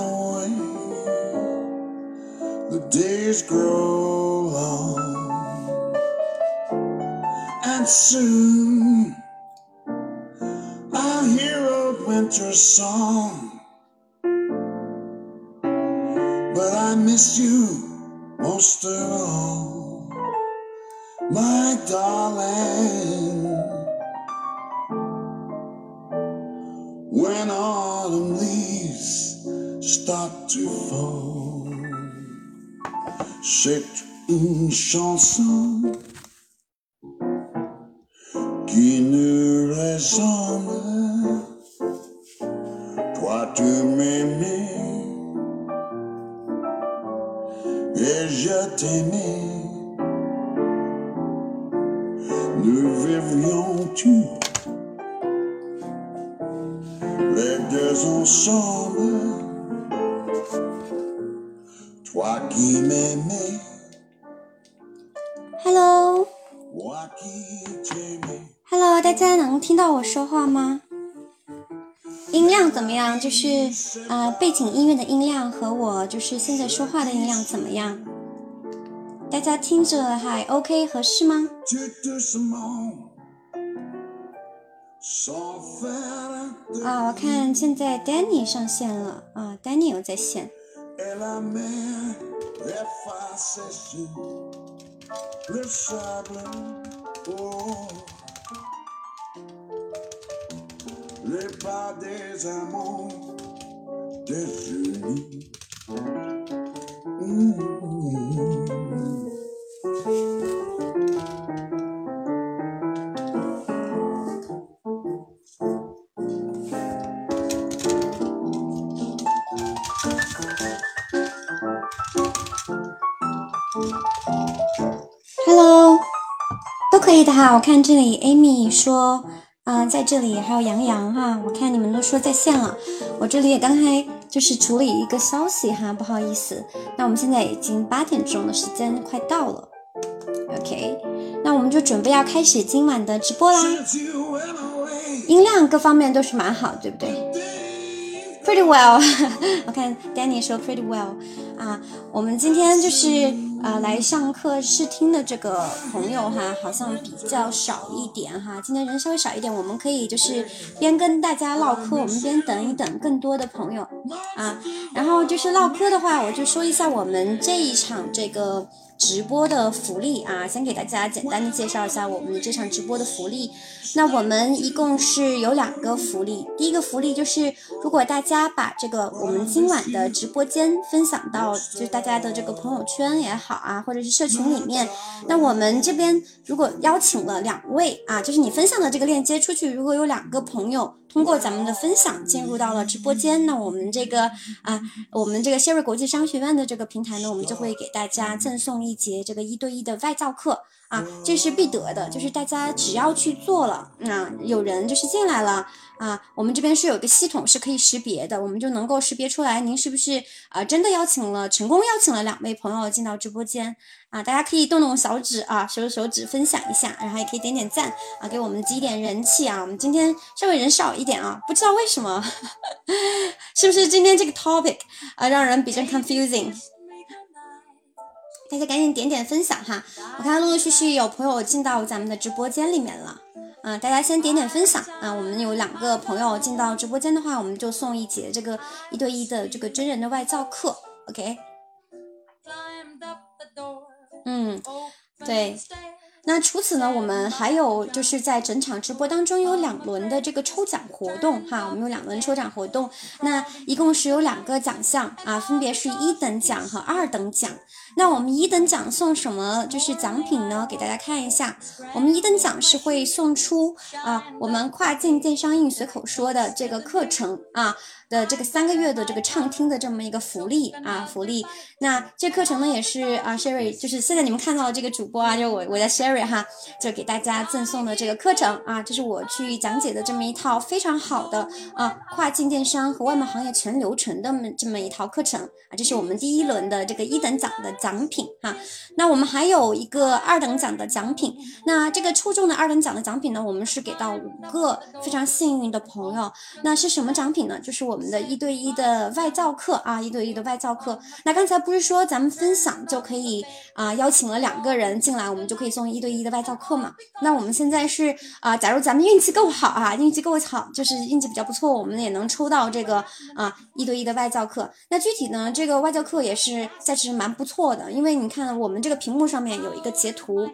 away, the days grow long, and soon I'll hear a winter song. But I miss you most of all, my darling. C'est une chanson qui ne résonne. 听到我说话吗？音量怎么样？就是呃，背景音乐的音量和我就是现在说话的音量怎么样？大家听着还 OK 合适吗？啊，我看现在 Danny 上线了啊，Danny 有在线。Les pas des amants désunis. Hello，都可以的哈。我看这里 Amy 说，啊、在这里还有杨洋哈，我看你们都说在线了。我这里也刚才就是处理一个消息哈，不好意思。那我们现在已经八点钟的，时间快到了。OK，那我们就准备要开始今晚的直播啦。音量各方面都是蛮好，对不对？Pretty well，我看 Danny 说 pretty well 啊，我们今天就是呃来上课试听的这个朋友哈，好像比较少一点哈，今天人稍微少一点，我们可以就是边跟大家唠嗑，我们边等一等更多的朋友啊，然后就是唠嗑的话，我就说一下我们这一场这个。直播的福利啊，先给大家简单的介绍一下我们这场直播的福利。那我们一共是有两个福利，第一个福利就是如果大家把这个我们今晚的直播间分享到就是大家的这个朋友圈也好啊，或者是社群里面，那我们这边如果邀请了两位啊，就是你分享的这个链接出去，如果有两个朋友通过咱们的分享进入到了直播间，那我们这个啊，我们这个谢瑞国际商学院的这个平台呢，我们就会给大家赠送一节这个一对一的外教课。啊，这是必得的，就是大家只要去做了，啊，有人就是进来了啊，我们这边是有个系统是可以识别的，我们就能够识别出来您是不是啊真的邀请了成功邀请了两位朋友进到直播间啊，大家可以动动小指啊，手手指分享一下，然后也可以点点赞啊，给我们积一点人气啊。我们今天稍微人少一点啊，不知道为什么，是不是今天这个 topic 啊让人比较 confusing？大家赶紧点点分享哈！我看陆陆续续有朋友进到咱们的直播间里面了，嗯、大家先点点分享啊！我们有两个朋友进到直播间的话，我们就送一节这个一对一的这个真人的外教课，OK？嗯，对。那除此呢，我们还有就是在整场直播当中有两轮的这个抽奖活动哈，我们有两轮抽奖活动，那一共是有两个奖项啊，分别是一等奖和二等奖。那我们一等奖送什么就是奖品呢？给大家看一下，我们一等奖是会送出啊，我们跨境电商应随口说的这个课程啊。的这个三个月的这个畅听的这么一个福利啊，福利。那这课程呢也是啊，Sherry，就是现在你们看到的这个主播啊，就是我我的 Sherry 哈，就给大家赠送的这个课程啊，这是我去讲解的这么一套非常好的啊跨境电商和外贸行业全流程的这么一套课程啊，这是我们第一轮的这个一等奖的奖品哈。那我们还有一个二等奖的奖品，那这个抽中的二等奖的奖品呢，我们是给到五个非常幸运的朋友。那是什么奖品呢？就是我。我们的一对一的外教课啊，一对一的外教课。那刚才不是说咱们分享就可以啊，邀请了两个人进来，我们就可以送一一对一的外教课嘛？那我们现在是啊，假如咱们运气够好啊，运气够好，就是运气比较不错，我们也能抽到这个啊一对一的外教课。那具体呢，这个外教课也是价值蛮不错的，因为你看我们这个屏幕上面有一个截图。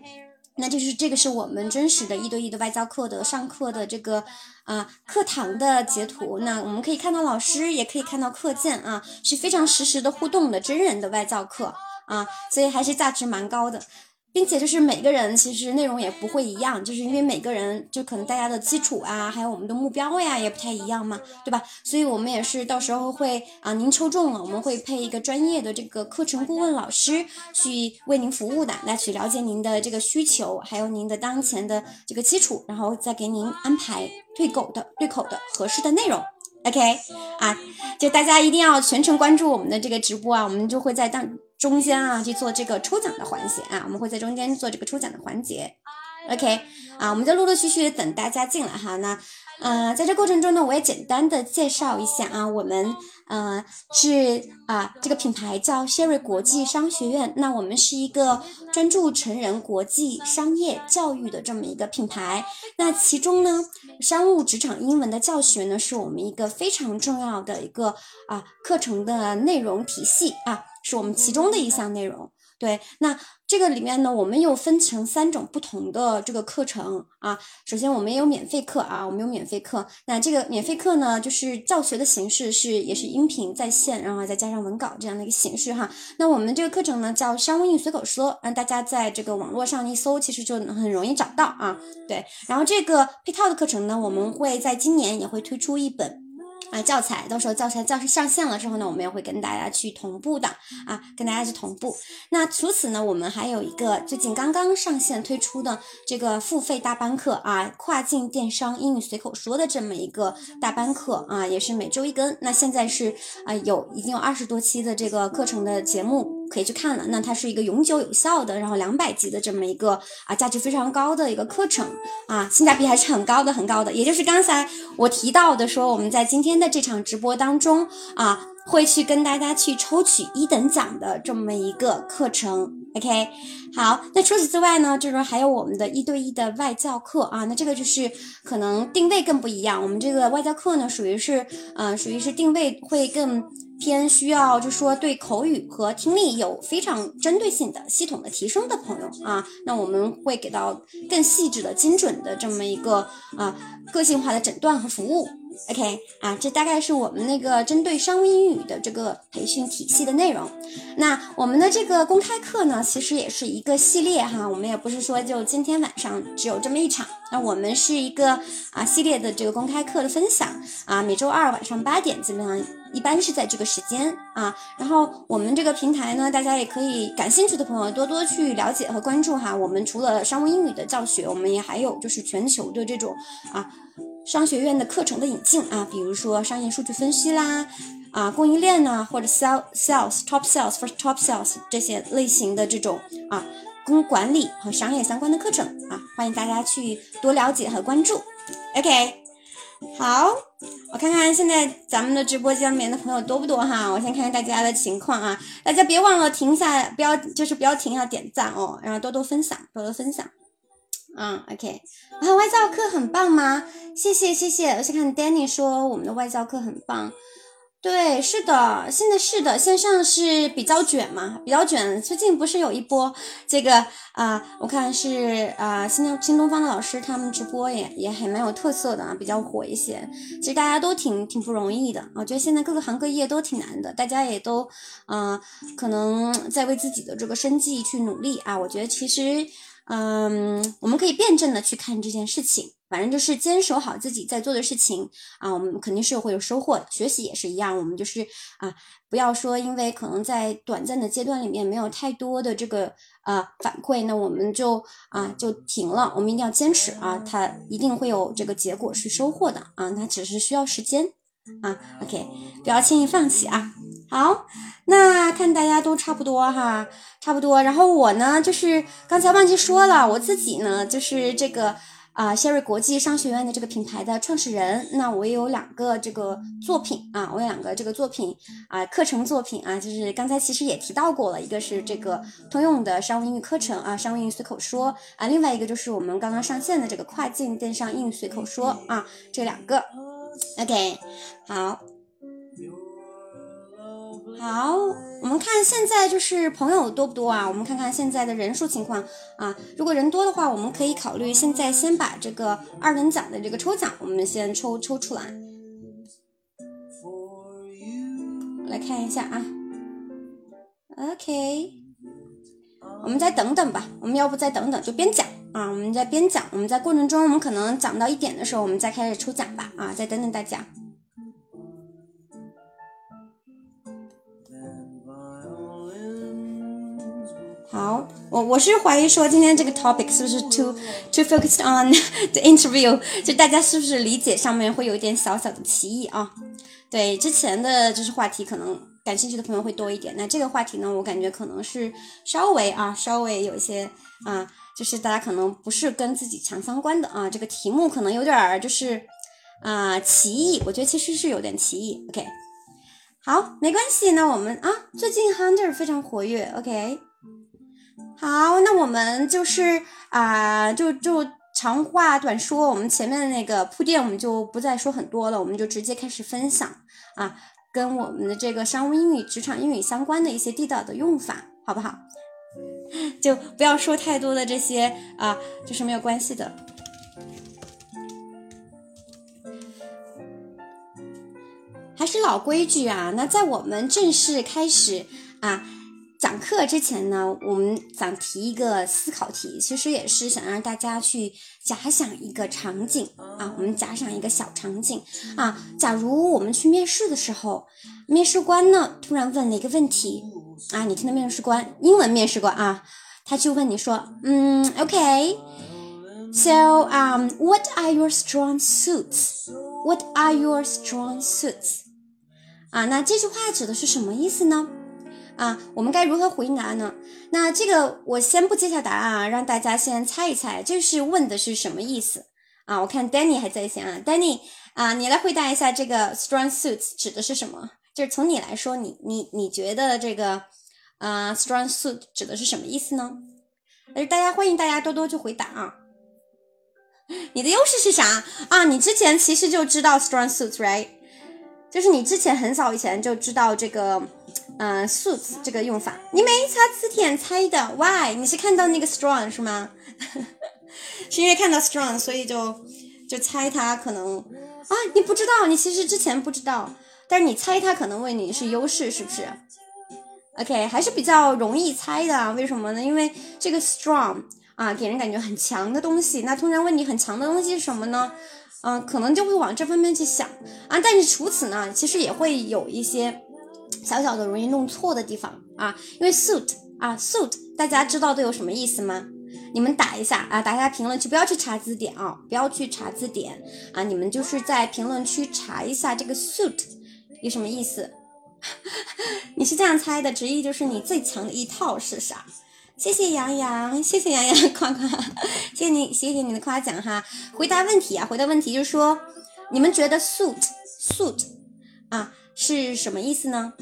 那就是这个是我们真实的一对一的外教课的上课的这个啊课堂的截图。那我们可以看到老师，也可以看到课件啊，是非常实时的互动的真人的外教课啊，所以还是价值蛮高的。并且就是每个人其实内容也不会一样，就是因为每个人就可能大家的基础啊，还有我们的目标呀也不太一样嘛，对吧？所以我们也是到时候会啊，您抽中了，我们会配一个专业的这个课程顾问老师去为您服务的，来去了解您的这个需求，还有您的当前的这个基础，然后再给您安排对口的、对口的合适的内容。OK 啊，就大家一定要全程关注我们的这个直播啊，我们就会在当。中间啊，去做这个抽奖的环节啊，我们会在中间做这个抽奖的环节，OK 啊，我们就陆陆续续等大家进来哈。那呃，在这过程中呢，我也简单的介绍一下啊，我们呃是啊，这个品牌叫 Sherry 国际商学院。那我们是一个专注成人国际商业教育的这么一个品牌。那其中呢，商务职场英文的教学呢，是我们一个非常重要的一个啊课程的内容体系啊。是我们其中的一项内容，对。那这个里面呢，我们又分成三种不同的这个课程啊。首先，我们有免费课啊，我们有免费课。那这个免费课呢，就是教学的形式是也是音频在线，然后再加上文稿这样的一个形式哈。那我们这个课程呢，叫商务英语随口说，让大家在这个网络上一搜，其实就很容易找到啊。对。然后这个配套的课程呢，我们会在今年也会推出一本。啊，教材到时候教材教室上线了之后呢，我们也会跟大家去同步的啊，跟大家去同步。那除此呢，我们还有一个最近刚刚上线推出的这个付费大班课啊，跨境电商英语随口说的这么一个大班课啊，也是每周一更。那现在是啊，有已经有二十多期的这个课程的节目。可以去看了，那它是一个永久有效的，然后两百级的这么一个啊，价值非常高的一个课程啊，性价比还是很高的，很高的。也就是刚才我提到的，说我们在今天的这场直播当中啊，会去跟大家去抽取一等奖的这么一个课程。OK，好，那除此之外呢，就是还有我们的一对一的外教课啊，那这个就是可能定位更不一样，我们这个外教课呢，属于是嗯，属于是定位会更。偏需要，就说对口语和听力有非常针对性的系统的提升的朋友啊，那我们会给到更细致的、精准的这么一个啊个性化的诊断和服务。OK 啊，这大概是我们那个针对商务英语的这个培训体系的内容。那我们的这个公开课呢，其实也是一个系列哈，我们也不是说就今天晚上只有这么一场。那我们是一个啊系列的这个公开课的分享啊，每周二晚上八点基本上一般是在这个时间啊。然后我们这个平台呢，大家也可以感兴趣的朋友多多去了解和关注哈。我们除了商务英语的教学，我们也还有就是全球的这种啊商学院的课程的引进啊，比如说商业数据分析啦，啊供应链呐，或者 sell sales top sales first top sales 这些类型的这种啊。跟管理和商业相关的课程啊，欢迎大家去多了解和关注。OK，好，我看看现在咱们的直播间里面的朋友多不多哈？我先看看大家的情况啊，大家别忘了停下，不要就是不要停下点赞哦，然后多多分享，多多分享。嗯，OK，啊，外教课很棒吗？谢谢谢谢，我先看 Danny 说我们的外教课很棒。对，是的，现在是的，线上是比较卷嘛，比较卷。最近不是有一波这个啊、我看是啊、新东新东方的老师他们直播也也还蛮有特色的啊，比较火一些。其实大家都挺挺不容易的，我觉得现在各个行各业都挺难的，大家也都啊、可能在为自己的这个生计去努力啊。我觉得其实嗯，我们可以辩证的去看这件事情，反正就是坚守好自己在做的事情啊，我们肯定是会有收获的。学习也是一样，我们就是啊，不要说因为可能在短暂的阶段里面没有太多的这个啊反馈，那我们就啊就停了。我们一定要坚持啊，它一定会有这个结果是收获的啊，它只是需要时间啊。OK，不要轻易放弃啊。好，那看大家都差不多哈，差不多。然后我呢，就是刚才忘记说了，我自己呢，就是这个啊，谢瑞国际商学院的这个品牌的创始人。那我也有两个这个作品啊，我有两个这个作品啊，课程作品啊，就是刚才其实也提到过了，一个是这个通用的商务英语课程啊，商务英语随口说啊，另外一个就是我们刚刚上线的这个跨境电商英语随口说啊，这两个。OK，好。好，我们看现在就是朋友多不多啊？我们看看现在的人数情况啊。如果人多的话，我们可以考虑现在先把这个二等奖的这个抽奖，我们先抽抽出来。来看一下啊。OK，我们再等等吧。我们要不再等等，就边讲啊。我们在边讲，我们在过程中，我们可能讲到一点的时候，我们再开始抽奖吧。啊，再等等大家。好，我我是怀疑说今天这个 topic 是不是 too too focused on the interview，就大家是不是理解上面会有一点小小的歧义啊？对，之前的就是话题可能感兴趣的朋友会多一点，那这个话题呢，我感觉可能是稍微啊稍微有一些啊，就是大家可能不是跟自己强相关的啊，这个题目可能有点儿就是啊歧义，我觉得其实是有点歧义。OK，好，没关系，那我们啊最近 Hunter 非常活跃，OK。好，那我们就是啊、就就长话短说，我们前面的那个铺垫我们就不再说很多了，我们就直接开始分享啊，跟我们的这个商务英语、职场英语相关的一些地道的用法，好不好？就不要说太多的这些啊，就是没有关系的。还是老规矩啊，那在我们正式开始啊讲课之前呢，我们想提一个思考题，其实也是想让大家去假想一个场景啊，我们假想一个小场景啊，假如我们去面试的时候，面试官呢突然问了一个问题啊，你听的面试官，英文面试官啊，他就问你说，嗯，OK。So, um, what are your strong suits? What are your strong suits? 啊，那这句话指的是什么意思呢？啊，我们该如何回答呢？那这个我先不揭晓答案啊，让大家先猜一猜，这是问的是什么意思啊？我看 Danny 还在线啊，Danny 啊，你来回答一下这个 strong suits 指的是什么？就是从你来说，你你你觉得这个啊 strong suit 指的是什么意思呢？而大家欢迎大家多多去回答啊。你的优势是啥啊？你之前其实就知道 strong suits，right？就是你之前很早以前就知道这个，嗯、呃、，suits 这个用法，你没查词典猜的，why？你是看到那个 strong 是吗？是因为看到 strong，所以就就猜它可能啊，你不知道，你其实之前不知道，但是你猜它可能为你是优势，是不是？OK，还是比较容易猜的啊，为什么呢？因为这个 strong 啊，给人感觉很强的东西，那通常问你很强的东西是什么呢？嗯、可能就会往这方面去想啊。但是除此呢，其实也会有一些小小的容易弄错的地方啊。因为 suit 啊，suit 大家知道都有什么意思吗？你们打一下啊，打一下评论区，不要去查字典啊，不要去查字典啊，你们就是在评论区查一下这个 suit 有什么意思。你是这样猜的，直译就是你最强的一套是啥？谢谢杨洋，谢谢杨洋 夸夸，谢谢你，谢谢你的夸奖哈。回答问题啊，回答问题就是说，你们觉得 suit suit 啊是什么意思呢？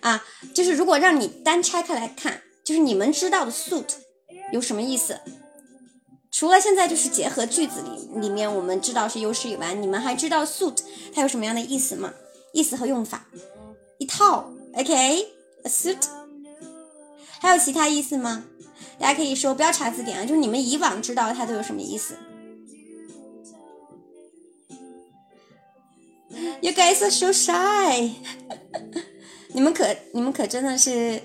啊，就是如果让你单拆开来看，就是你们知道的 suit 有什么意思？除了现在就是结合句子里里面我们知道是优势以外，你们还知道 suit 它有什么样的意思吗？意思和用法，一套，OK，a suit，还有其他意思吗？大家可以说，不要查字典啊，就是你们以往知道它都有什么意思。You guys are so shy，你们可你们可真的是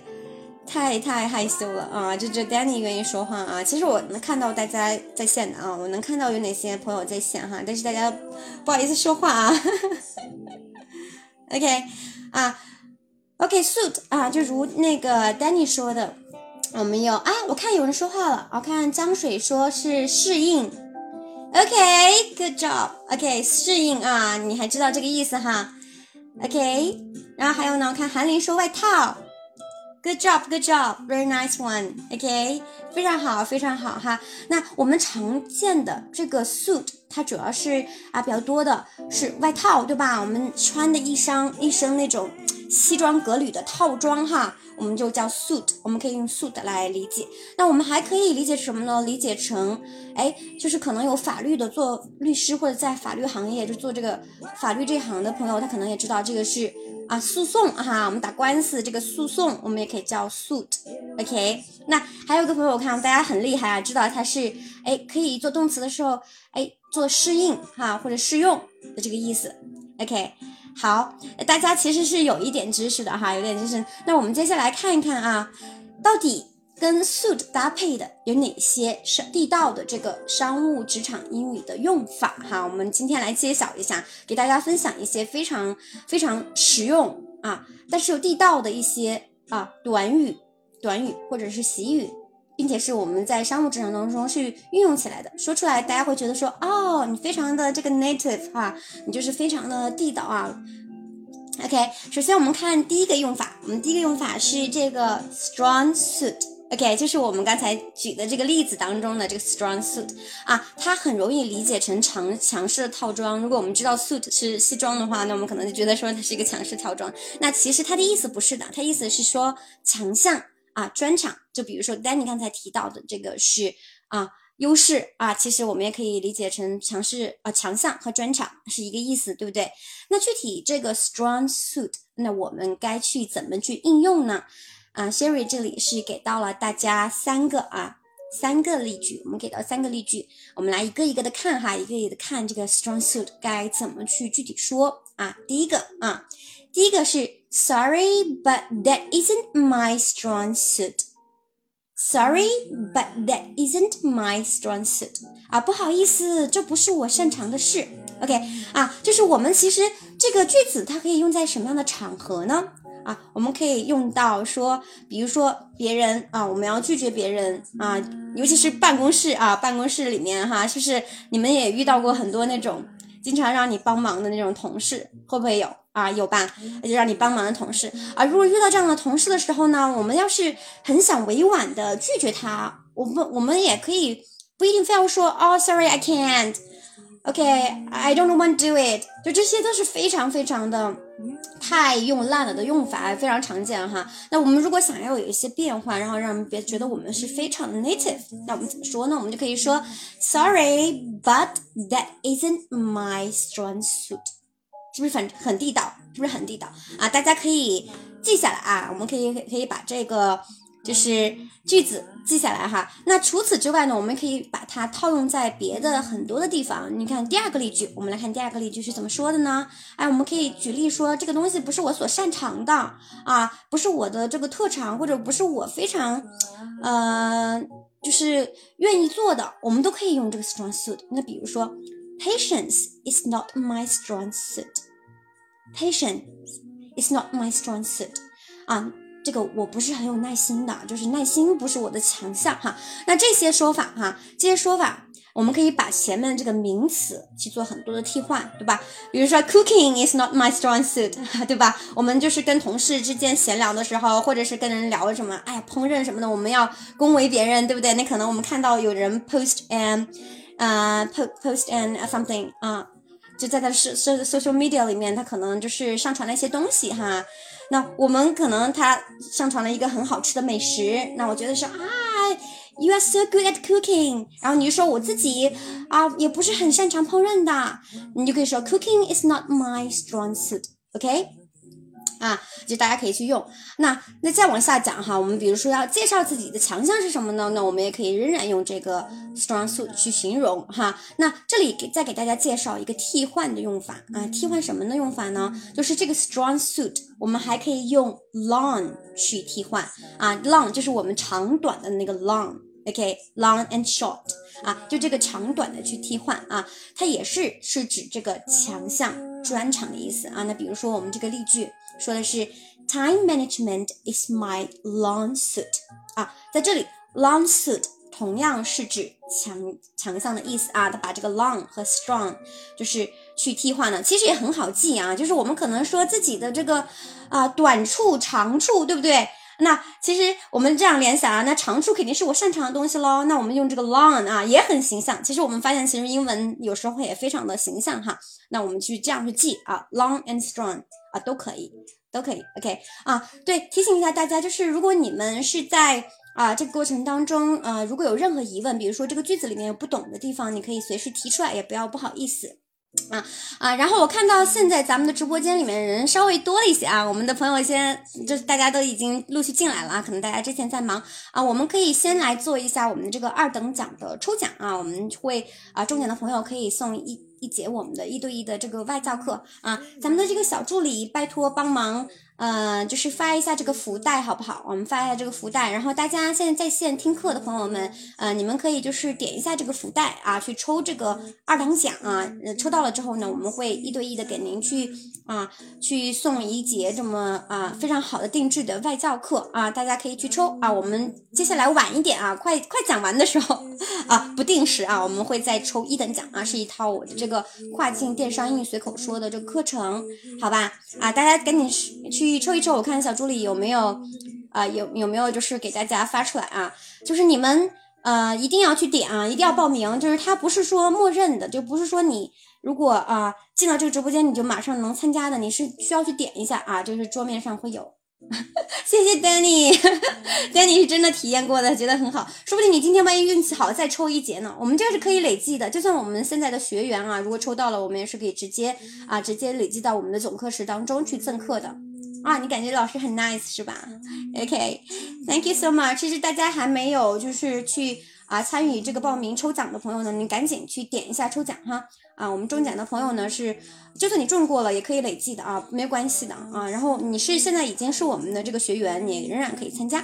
太太害羞了啊！就就 Danny 愿意说话啊，其实我能看到大家在线的啊，我能看到有哪些朋友在线哈，但是大家不好意思说话啊。OK 啊，OK，suit 啊，就如那个 Danny 说的，我们有啊，我看有人说话了，我看江水说是适应，OK，good job。OK，适应啊，你还知道这个意思哈？OK，然后还有呢，我看韩林说外套，Good job，Good job，very nice one。OK，非常好，非常好哈。那我们常见的这个 suit，它主要是啊比较多的是外套，对吧？我们穿的一身一身那种西装革履的套装哈。我们就叫 suit，我们可以用 suit 来理解。那我们还可以理解什么呢？理解成，哎，就是可能有法律的做律师或者在法律行业就做这个法律这行的朋友，他可能也知道这个是啊诉讼哈，我们打官司这个诉讼，我们也可以叫 suit。OK，那还有个朋友，我看大家很厉害啊，知道它是哎可以做动词的时候，哎做适应哈或者适用的这个意思。OK。好，大家其实是有一点知识的哈，有点知识。那我们接下来看一看啊，到底跟 suit 搭配的有哪些是地道的这个商务职场英语的用法哈？我们今天来揭晓一下，给大家分享一些非常非常实用啊，但是又地道的一些啊短语、短语或者是习语，并且是我们在商务职场当中去运用起来的。说出来大家会觉得说，哦，你非常的这个 native 哈，你就是非常的地道啊。OK，首先我们看第一个用法，我们第一个用法是这个 strong suit。OK，就是我们刚才举的这个例子当中的这个 strong suit 啊，它很容易理解成强强势的套装。如果我们知道 suit 是西装的话，那我们可能就觉得说它是一个强势套装。那其实它的意思不是的，它意思是说强项啊，专场。就比如说 Danny 刚才提到的这个是啊。优势啊，其实我们也可以理解成强势啊，强项和专场是一个意思，对不对？那具体这个 strong suit，那我们该去怎么去应用呢？啊，Sherry 这里是给到了大家三个啊，三个例句，我们给到三个例句，我们来一个一个的看哈，一个一个的看这个 strong suit 该怎么去具体说啊。第一个啊，第一个是 Sorry, but that isn't my strong suit. Sorry, but that isn't my strong suit. 啊，不好意思，这不是我擅长的事。OK，啊，就是我们其实这个句子它可以用在什么样的场合呢？啊，我们可以用到说，比如说别人啊，我们要拒绝别人啊，尤其是办公室啊，办公室里面哈，就是你们也遇到过很多那种经常让你帮忙的那种同事，会不会有？啊，有吧？就让你帮忙的同事啊。如果遇到这样的同事的时候呢，我们要是很想委婉的拒绝他，我们我们也可以不一定非要说哦，sorry，I can't，OK，I don't want to do it。就这些都是非常非常的太用烂了的用法，非常常见哈。那我们如果想要有一些变化，然后让别觉得我们是非常的 native，那我们怎么说呢？我们就可以说，sorry，but that isn't my strong suit。是不是很很地道？是不是很地道啊？大家可以记下来啊，我们可以可以把这个就是句子记下来哈。那除此之外呢，我们可以把它套用在别的很多的地方。你看第二个例句，我们来看第二个例句是怎么说的呢？哎，我们可以举例说，这个东西不是我所擅长的啊，不是我的这个特长，或者不是我非常呃就是愿意做的，我们都可以用这个 strong suit。那比如说。Patience is not my strong suit. Patience is not my strong suit. 啊，这个我不是很有耐心的，就是耐心不是我的强项哈。那这些说法哈，这些说法我们可以把前面这个名词去做很多的替换，对吧？比如说，Cooking is not my strong suit，对吧？我们就是跟同事之间闲聊的时候，或者是跟人聊什么，哎呀，烹饪什么的，我们要恭维别人，对不对？那可能我们看到有人 post and 啊，post post an something 啊，就在他的社社 social media 里面，他可能就是上传了一些东西哈。那我们可能他上传了一个很好吃的美食，那我觉得说啊，you are so good at cooking。然后你就说我自己啊，也不是很擅长烹饪的，你就可以说 cooking is not my strong suit。OK。啊，就大家可以去用。那那再往下讲哈，我们比如说要介绍自己的强项是什么呢？那我们也可以仍然用这个 strong suit 去形容哈。那这里给再给大家介绍一个替换的用法啊，替换什么的用法呢？就是这个 strong suit，我们还可以用 long 去替换啊，long 就是我们长短的那个 long，OK，long and short 啊，就这个长短的去替换啊，它也是是指这个强项专长的意思啊。那比如说我们这个例句。说的是 time management is my long suit 啊，在这里 long suit 同样是指强强项的意思啊，他把这个 long 和 strong 就是去替换了，其实也很好记啊，就是我们可能说自己的这个啊短处长处，对不对？那其实我们这样联想啊，那长处肯定是我擅长的东西喽。那我们用这个 long 啊，也很形象。其实我们发现，其实英文有时候也非常的形象哈。那我们去这样去记啊，long and strong 啊都可以，都可以。OK 啊，对，提醒一下大家，就是如果你们是在啊这个过程当中，呃，如果有任何疑问，比如说这个句子里面有不懂的地方，你可以随时提出来，也不要不好意思。啊啊！然后我看到现在咱们的直播间里面人稍微多了一些啊，我们的朋友先就是大家都已经陆续进来了啊，可能大家之前在忙啊，我们可以先来做一下我们这个二等奖的抽奖啊，我们会啊中奖的朋友可以送一一节我们的一对一的这个外教课啊，咱们的这个小助理拜托帮忙。呃，就是发一下这个福袋好不好？我们发一下这个福袋，然后大家现在在线听课的朋友们，呃，你们可以就是点一下这个福袋啊，去抽这个二等奖啊。抽到了之后呢，我们会一对一的给您去啊，去送一节这么啊非常好的定制的外教课啊，大家可以去抽啊。我们接下来晚一点啊，快快讲完的时候 啊，不定时啊，我们会再抽一等奖啊，是一套我的这个跨境电商英语随口说的这个课程，好吧？啊，大家赶紧去。去抽一抽，我看小助理有没有，啊，有有没有就是给大家发出来啊？就是你们呃一定要去点啊，一定要报名。就是它不是说默认的，就不是说你如果啊进到这个直播间你就马上能参加的，你是需要去点一下啊。就是桌面上会有。谢谢 Danny，Danny 是真的体验过的，觉得很好。说不定你今天万一运气好，再抽一节呢。我们这是可以累计的，就算我们现在的学员啊，如果抽到了，我们也是可以直接啊直接累计到我们的总课时当中去赠课的。啊，你感觉老师很 nice 是吧？OK，Thank you so much。其实大家还没有就是去啊参与这个报名抽奖的朋友呢，你赶紧去点一下抽奖哈。啊，我们中奖的朋友呢是，就算你中过了也可以累计的啊，没关系的啊。然后你是现在已经是我们的这个学员，你仍然可以参加。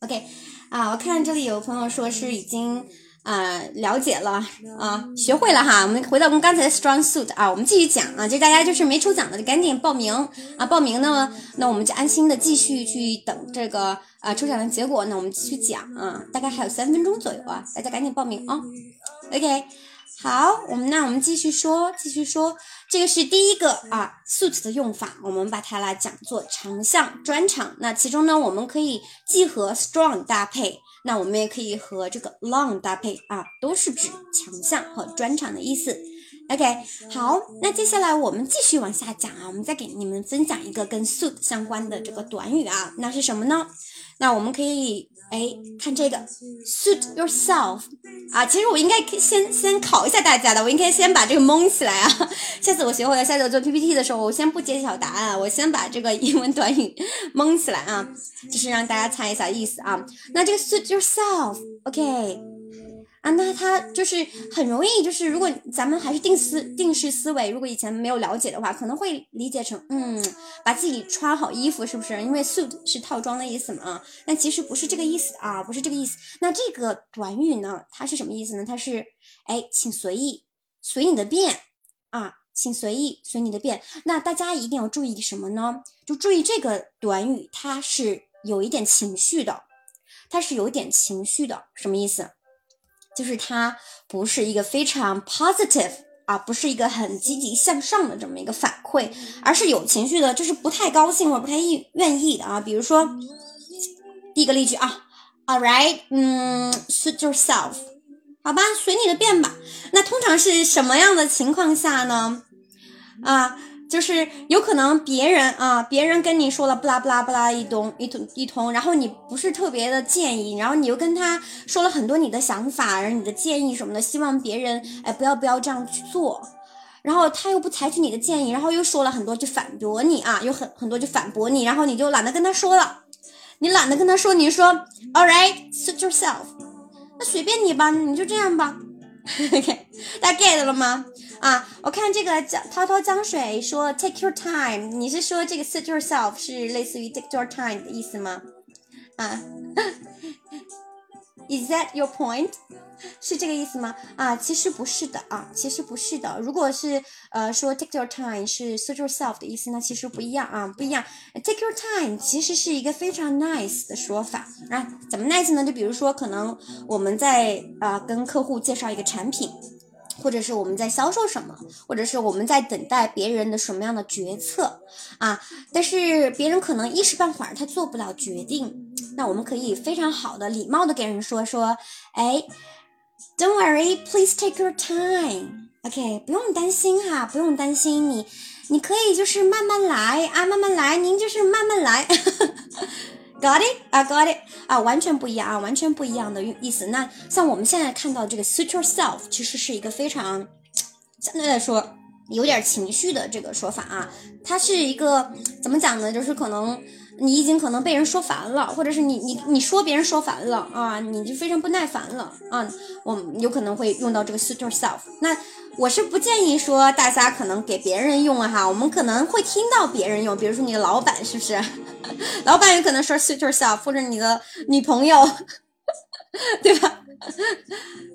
OK，啊，我看这里有朋友说是已经。啊，了解了啊，学会了哈。我们回到我们刚才的 strong suit 啊，我们继续讲啊。就大家就是没抽奖的，就赶紧报名啊。报名呢，那我们就安心的继续去等这个啊抽奖的结果。那我们继续讲啊，大概还有三分钟左右啊，大家赶紧报名啊。OK，好，我们那我们继续说，继续说，这个是第一个啊 suit 的用法，我们把它来讲做长项专场。那其中呢，我们可以既和 strong 搭配。那我们也可以和这个 long 搭配啊，都是指强项和专长的意思。OK，好，那接下来我们继续往下讲啊，我们再给你们分享一个跟 suit 相关的这个短语啊，那是什么呢？那我们可以。哎，看这个，suit yourself 啊！其实我应该先先考一下大家的，我应该先把这个蒙起来啊。下次我学会了，下次我做 PPT 的时候，我先不揭晓答案，我先把这个英文短语 蒙起来啊，就是让大家猜一下意思啊。那这个 suit yourself，OK。啊，那他就是很容易，就是如果咱们还是定思定式思维，如果以前没有了解的话，可能会理解成，嗯，把自己穿好衣服，是不是？因为 suit 是套装的意思嘛，但其实不是这个意思啊，不是这个意思。那这个短语呢，它是什么意思呢？它是，哎，请随意，随你的便啊，请随意，随你的便。那大家一定要注意什么呢？就注意这个短语，它是有一点情绪的，它是有一点情绪的，什么意思？就是它不是一个非常 positive 啊，不是一个很积极向上的这么一个反馈，而是有情绪的，就是不太高兴或者不太意愿意的啊。比如说第一个例句啊，All right，嗯，suit yourself，好吧，随你的便吧。那通常是什么样的情况下呢？啊？就是有可能别人啊，别人跟你说了不拉不拉不拉一通一通一通，然后你不是特别的建议，然后你又跟他说了很多你的想法，然后你的建议什么的，希望别人哎不要不要这样去做，然后他又不采取你的建议，然后又说了很多就反驳你啊，有很很多就反驳你，然后你就懒得跟他说了，你懒得跟他说，你说 All right, suit yourself，那随便你吧，你就这样吧。OK，大家 get 了吗？啊，我看这个江滔滔江水说 take your time，你是说这个 suit yourself 是类似于 take your time 的意思吗？啊，Is that your point？是这个意思吗？啊，其实不是的啊，其实不是的。如果是呃说 take your time 是 suit yourself 的意思，那其实不一样啊，不一样。take your time 其实是一个非常 nice 的说法啊，怎么 nice 呢？就比如说，可能我们在啊跟客户介绍一个产品。或者是我们在销售什么，或者是我们在等待别人的什么样的决策啊？但是别人可能一时半会儿他做不了决定，那我们可以非常好的、礼貌的给人说说，哎，Don't worry, please take your time. OK，不用担心哈，不用担心你，你可以就是慢慢来啊，慢慢来，您就是慢慢来。Got it 啊，Got it 啊，完全不一样啊，完全不一样的意思。那像我们现在看到这个 suit yourself，其实是一个非常相对来说有点情绪的这个说法啊。它是一个怎么讲呢？就是可能你已经可能被人说烦了，或者是你你你说别人说烦了啊，你就非常不耐烦了啊。我们有可能会用到这个 suit yourself。那我是不建议说大家可能给别人用哈，我们可能会听到别人用，比如说你的老板是不是？老板有可能说 suit yourself，或者你的女朋友，对吧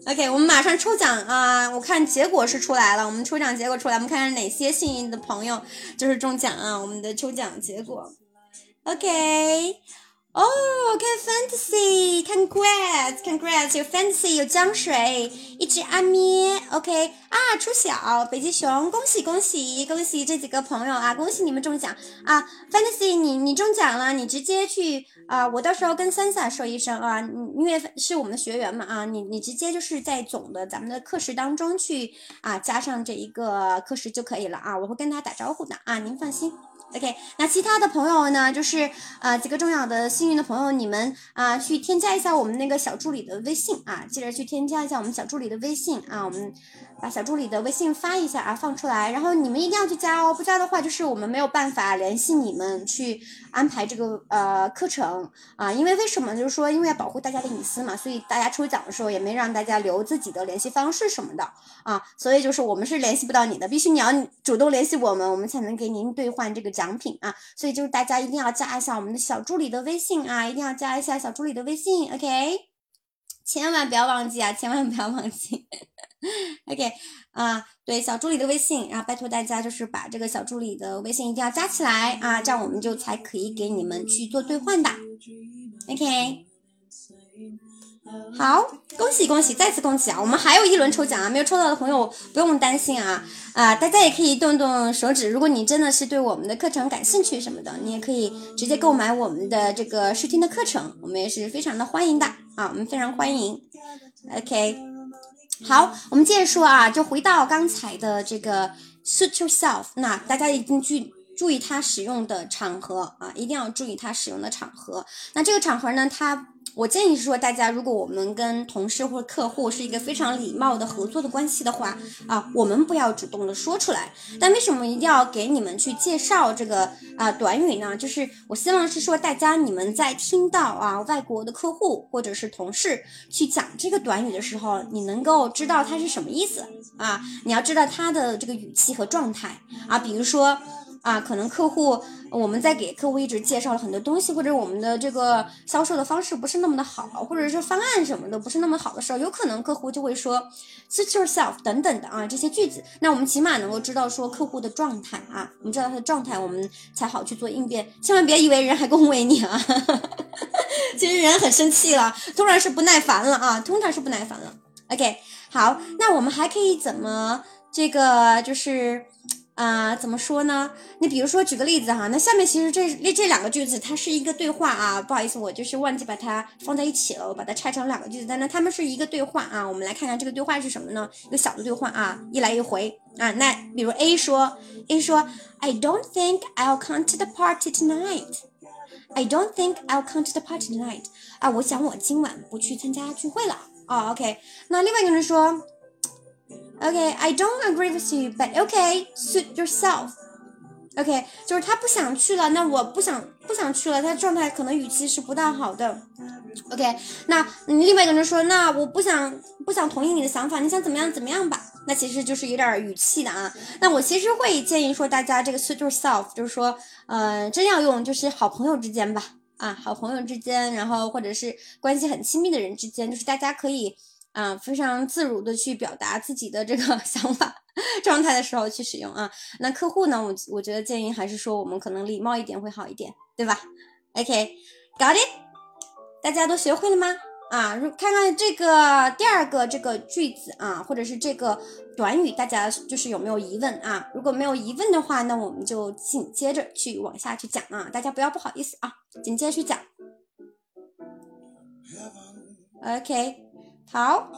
？OK，我们马上抽奖啊！我看结果是出来了，我们抽奖结果出来，我们看看哪些幸运的朋友就是中奖啊！我们的抽奖结果，OK。哦，OK，Fantasy，看 Congrats，Congrats，有 Fantasy，有江水，一只阿咩，OK，啊，初小，北极熊，恭喜恭喜恭喜这几个朋友啊，恭喜你们中奖啊，Fantasy，你你中奖了，你直接去啊，我到时候跟 Sansa 说一声啊，你因为是我们的学员嘛啊，你你直接就是在总的咱们的课时当中去啊，加上这一个课时就可以了啊，我会跟他打招呼的啊，您放心。OK，那其他的朋友呢？就是啊，几个重要的幸运的朋友，你们啊，去添加一下我们那个小助理的微信啊，记得去添加一下我们小助理的微信啊，我们。把小助理的微信发一下啊，放出来，然后你们一定要去加哦，不加的话就是我们没有办法联系你们去安排这个呃课程啊，因为为什么？就是说因为要保护大家的隐私嘛，所以大家抽奖的时候也没让大家留自己的联系方式什么的啊，所以就是我们是联系不到你的，必须你要主动联系我们，我们才能给您兑换这个奖品啊，所以就是大家一定要加一下我们的小助理的微信啊，一定要加一下小助理的微信，OK。千万不要忘记啊！千万不要忘记。OK，啊，对，小助理的微信，然后拜托大家就是把这个小助理的微信一定要加起来啊，这样我们就才可以给你们去做兑换的。OK，好，恭喜恭喜，再次恭喜啊！我们还有一轮抽奖啊，没有抽到的朋友不用担心啊啊，大家也可以动动手指，如果你真的是对我们的课程感兴趣什么的，你也可以直接购买我们的这个试听的课程，我们也是非常的欢迎的。啊，我们非常欢迎。OK，好，我们接着说啊，就回到刚才的这个 suit yourself，那大家一定去注意它使用的场合啊，一定要注意它使用的场合。那这个场合呢，它。我建议是说，大家如果我们跟同事或者客户是一个非常礼貌的合作的关系的话，啊，我们不要主动的说出来。但为什么一定要给你们去介绍这个啊短语呢？就是我希望是说，大家你们在听到啊外国的客户或者是同事去讲这个短语的时候，你能够知道它是什么意思啊？你要知道它的这个语气和状态啊，比如说。啊，可能客户我们在给客户一直介绍了很多东西，或者我们的这个销售的方式不是那么的好，或者是方案什么的不是那么好的时候，有可能客户就会说 suit yourself 等等的啊这些句子。那我们起码能够知道说客户的状态啊，我们知道他的状态，我们才好去做应变。千万别以为人还恭维你啊，其实人很生气了，通常是不耐烦了啊，通常是不耐烦了。OK，好，那我们还可以怎么这个就是。啊，怎么说呢？你比如说，举个例子哈，那下面其实这这两个句子它是一个对话啊，不好意思，我就是忘记把它放在一起了，我把它拆成两个句子，但那它们是一个对话啊。我们来看看这个对话是什么呢？一个小的对话啊，一来一回啊。那比如 A 说，A 说，I don't think I'll come to the party tonight. I don't think I'll come to the party tonight. 啊，我想我今晚不去参加聚会了。哦，OK。那另外一个人说。Okay, I don't agree with you, but okay, suit yourself. OK，就是他不想去了，那我不想不想去了，他状态可能语气是不大好的。OK，那你另外一个人说，那我不想不想同意你的想法，你想怎么样怎么样吧？那其实就是有点语气的啊。那我其实会建议说，大家这个 suit yourself，就是说，呃，真要用就是好朋友之间吧，啊，好朋友之间，然后或者是关系很亲密的人之间，就是大家可以。啊，非常自如的去表达自己的这个 想法状态的时候去使用啊。那客户呢，我我觉得建议还是说我们可能礼貌一点会好一点，对吧？OK，got it？大家都学会了吗？啊，如看看这个第二个这个句子啊，或者是这个短语，大家就是有没有疑问啊？如果没有疑问的话，那我们就紧接着去往下去讲啊。大家不要不好意思啊，紧接着去讲。OK。好，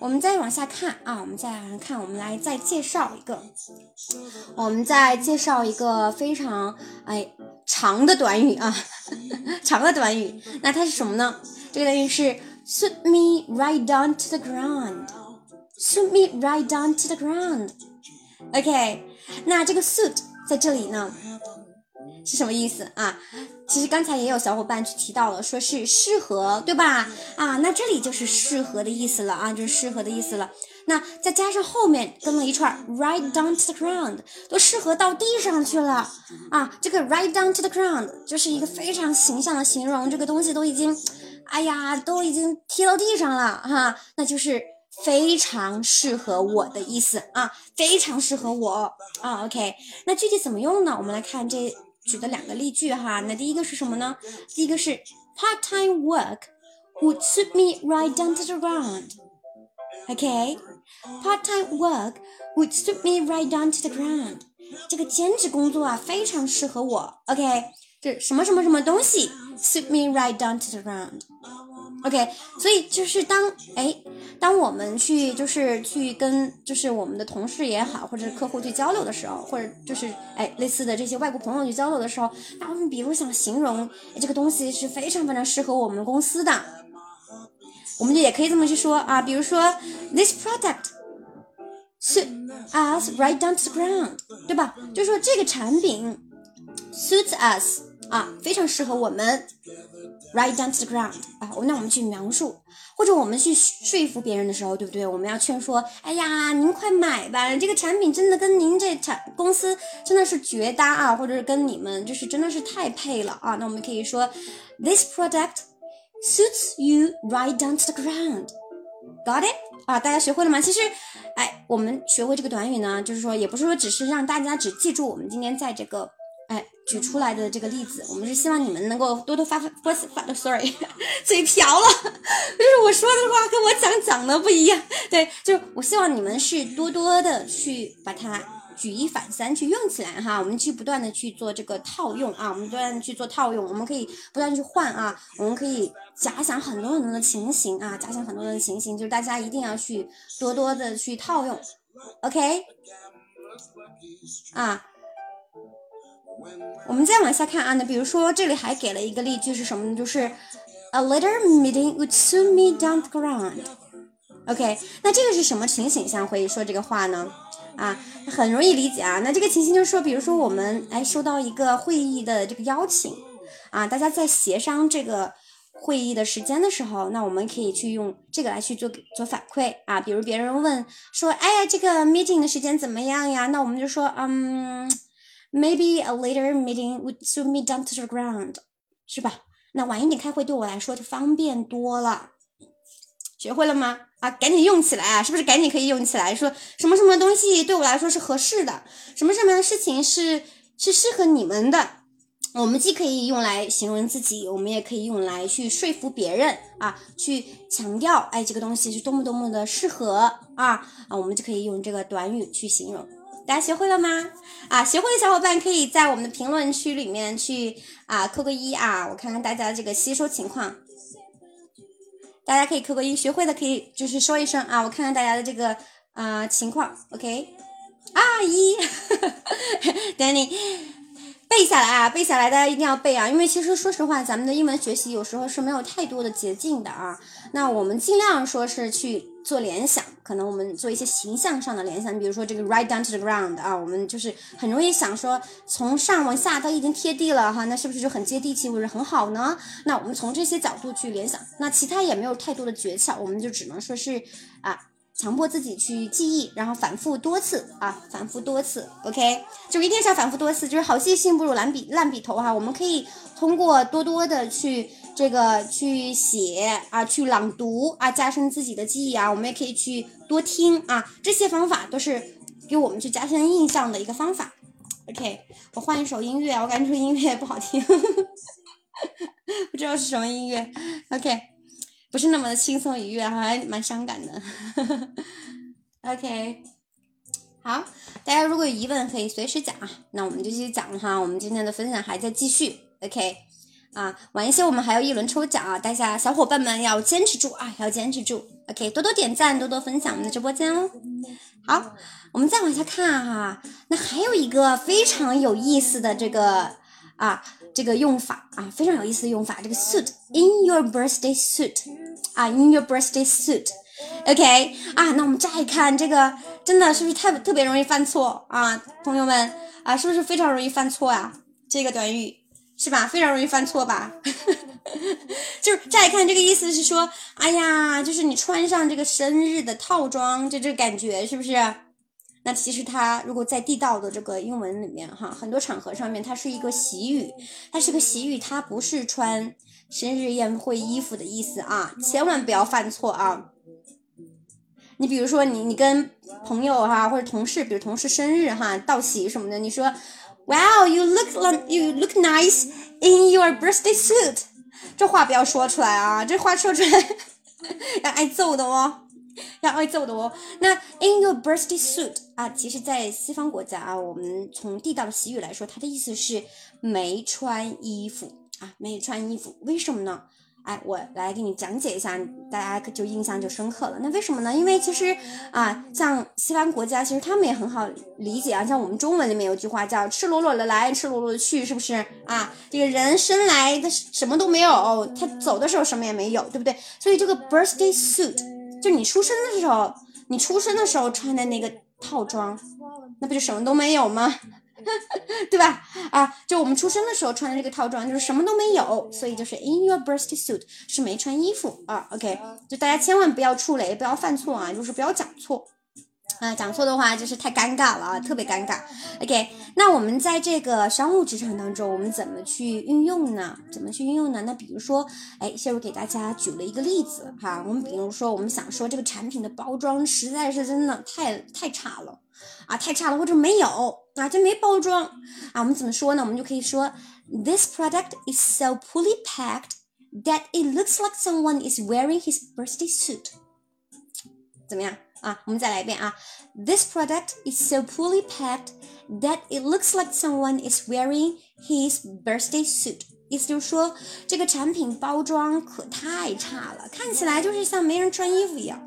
我们再往下看啊，我们再来看，我们来再介绍一个，我们再介绍一个非常哎长的短语啊，长的短语，那它是什么呢？这个短语是 suit me right down to the ground，suit me right down to the ground。OK，那这个 suit 在这里呢是什么意思啊？其实刚才也有小伙伴去提到了，说是适合，对吧？啊，那这里就是适合的意思了啊，就是适合的意思了。那再加上后面跟了一串 right down to the ground，都适合到地上去了啊。这个 right down to the ground 就是一个非常形象的形容，这个东西都已经，哎呀，都已经贴到地上了哈，那就是非常适合我的意思啊，非常适合我啊。OK，那具体怎么用呢？我们来看这。举的两个例句哈，那第一个是什么呢？第一个是 part-time work would suit me right down to the ground。OK，part-time work would suit me right down to the ground。这个兼职工作啊，非常适合我。OK，这什么什么什么东西 suit me right down to the ground。 OK，所以就是当哎，当我们去就是去跟就是我们的同事也好，或者是客户去交流的时候，或者就是哎类似的这些外国朋友去交流的时候，那我们比如想形容这个东西是非常非常适合我们公司的，我们就也可以这么去说啊，比如说 this product suit us right down to the ground，对吧？就说这个产品 suits us 啊，非常适合我们。Right down to the ground 啊，那我们去描述，或者我们去说服别人的时候，对不对？我们要劝说，哎呀，您快买吧，这个产品真的跟您这产公司真的是绝搭啊，或者是跟你们就是真的是太配了啊。那我们可以说，This product suits you right down to the ground. Got it？啊，大家学会了吗？其实，哎，我们学会这个短语呢，就是说，也不是说只是让大家只记住我们今天在这个。哎，举出来的这个例子，我们是希望你们能够多多发发发发，sorry，嘴瓢了，就是我说的话跟我讲讲的不一样。对，就是我希望你们是多多的去把它举一反三去用起来哈，我们去不断的去做这个套用啊，我们不断的去做套用，我们可以不断去换啊，我们可以假想很多很多的情形啊，假想很多的情形，就是大家一定要去多多的去套用，OK，啊。我们再往下看啊，那比如说这里还给了一个例句是什么呢？就是 A later meeting would soon be down the ground。OK，那这个是什么情形下会说这个话呢？啊，很容易理解啊。那这个情形就是说，比如说我们哎收到一个会议的这个邀请啊，大家在协商这个会议的时间的时候，那我们可以去用这个来去做做反馈啊。比如别人问说，哎呀，这个 meeting 的时间怎么样呀？那我们就说，嗯。Maybe a later meeting would suit me down to the ground，是吧？那晚一点开会对我来说就方便多了。学会了吗？啊，赶紧用起来啊！是不是赶紧可以用起来？说什么什么东西对我来说是合适的？什么什么事情是是适合你们的？我们既可以用来形容自己，我们也可以用来去说服别人啊，去强调哎这个东西是多么多么的适合啊啊，我们就可以用这个短语去形容。大家学会了吗？啊，学会的小伙伴可以在我们的评论区里面去啊扣个一啊，我看看大家的这个吸收情况。大家可以扣个一，学会的可以就是说一声啊，我看看大家的这个啊情况。OK，啊一，Danny，背下来啊，背下来，大家一定要背啊，因为其实说实话，咱们的英文学习有时候是没有太多的捷径的啊。那我们尽量说是去做联想。可能我们做一些形象上的联想，比如说这个 right down to the ground 啊，我们就是很容易想说从上往下它已经贴地了哈，那是不是就很接地气或者很好呢？那我们从这些角度去联想，那其他也没有太多的诀窍，我们就只能说是啊。强迫自己去记忆，然后反复多次啊，反复多次，OK，就一定是要反复多次，就是好记性不如烂笔烂笔头哈。我们可以通过多多的去这个去写啊，去朗读啊，加深自己的记忆啊。我们也可以去多听啊，这些方法都是给我们去加深印象的一个方法。OK，我换一首音乐，我感觉这音乐不好听，不知道是什么音乐。OK。不是那么的轻松愉悦，还蛮伤感的。OK，好，大家如果有疑问可以随时讲啊，那我们就继续讲哈。我们今天的分享还在继续。OK，啊，晚一些我们还有一轮抽奖啊，大家小伙伴们要坚持住啊，要坚持住。OK，多多点赞，多多分享我们的直播间哦。好，我们再往下看哈，那还有一个非常有意思的这个啊。这个用法啊，非常有意思的用法。这个 suit in your birthday suit 啊，in your birthday suit，OK 啊，那我们再看这个，真的是不是太特别容易犯错啊，朋友们啊，是不是非常容易犯错呀？这个短语是吧？非常容易犯错吧？就是再看这个意思是说，哎呀，就是你穿上这个生日的套装，就这感觉是不是？那其实它如果在地道的这个英文里面哈，很多场合上面它是一个习语，它是个习语，它不是穿生日宴会衣服的意思啊，千万不要犯错啊。你比如说你你跟朋友哈或者同事，比如同事生日哈道喜什么的，你说，Wow you look like you look nice in your birthday suit，这话不要说出来啊，这话说出来 要挨揍的哦。要挨揍的哦。那 in your birthday suit 啊，其实，在西方国家啊，我们从地道的习语来说，它的意思是没穿衣服啊，没穿衣服。为什么呢？哎，我来给你讲解一下，大家就印象就深刻了。那为什么呢？因为其实啊，像西方国家，其实他们也很好理解啊。像我们中文里面有句话叫“赤裸裸的来，赤裸裸的去”，是不是啊？这个人生来的什么都没有，他走的时候什么也没有，对不对？所以这个 birthday suit。就你出生的时候，你出生的时候穿的那个套装，那不就什么都没有吗？对吧？啊，就我们出生的时候穿的这个套装，就是什么都没有，所以就是 in your birthday suit 是没穿衣服啊。OK，就大家千万不要触雷，不要犯错啊，就是不要讲错。啊，讲错的话就是太尴尬了啊，特别尴尬。OK，那我们在这个商务职场当中，我们怎么去运用呢？怎么去运用呢？那比如说，哎，谢如给大家举了一个例子哈，我们比如说，我们想说这个产品的包装实在是真的太太差了啊，太差了，或者没有啊，就没包装啊，我们怎么说呢？我们就可以说，This product is so poorly packed that it looks like someone is wearing his birthday suit。怎么样？啊，我们再来一遍啊。This product is so poorly packed that it looks like someone is wearing his birthday suit。意思就是说，这个产品包装可太差了，看起来就是像没人穿衣服一样。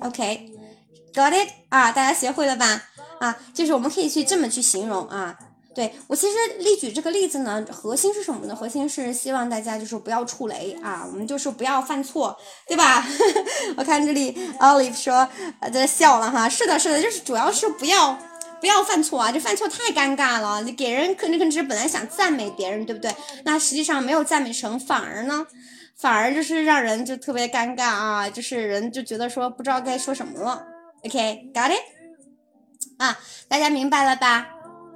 OK，got it？啊，大家学会了吧？啊，就是我们可以去这么去形容啊。 对我其实例举这个例子呢，核心是什么呢？核心是希望大家就是不要触雷啊，我们就是不要犯错，对吧？我看这里 Olive 说在笑了哈，是的，是的，就是主要是不要不要犯错啊，这犯错太尴尬了，你给人可能可能是本来想赞美别人，对不对？那实际上没有赞美成，反而呢，反而就是让人就特别尴尬啊，就是人就觉得说不知道该说什么了。OK，got it？啊，大家明白了吧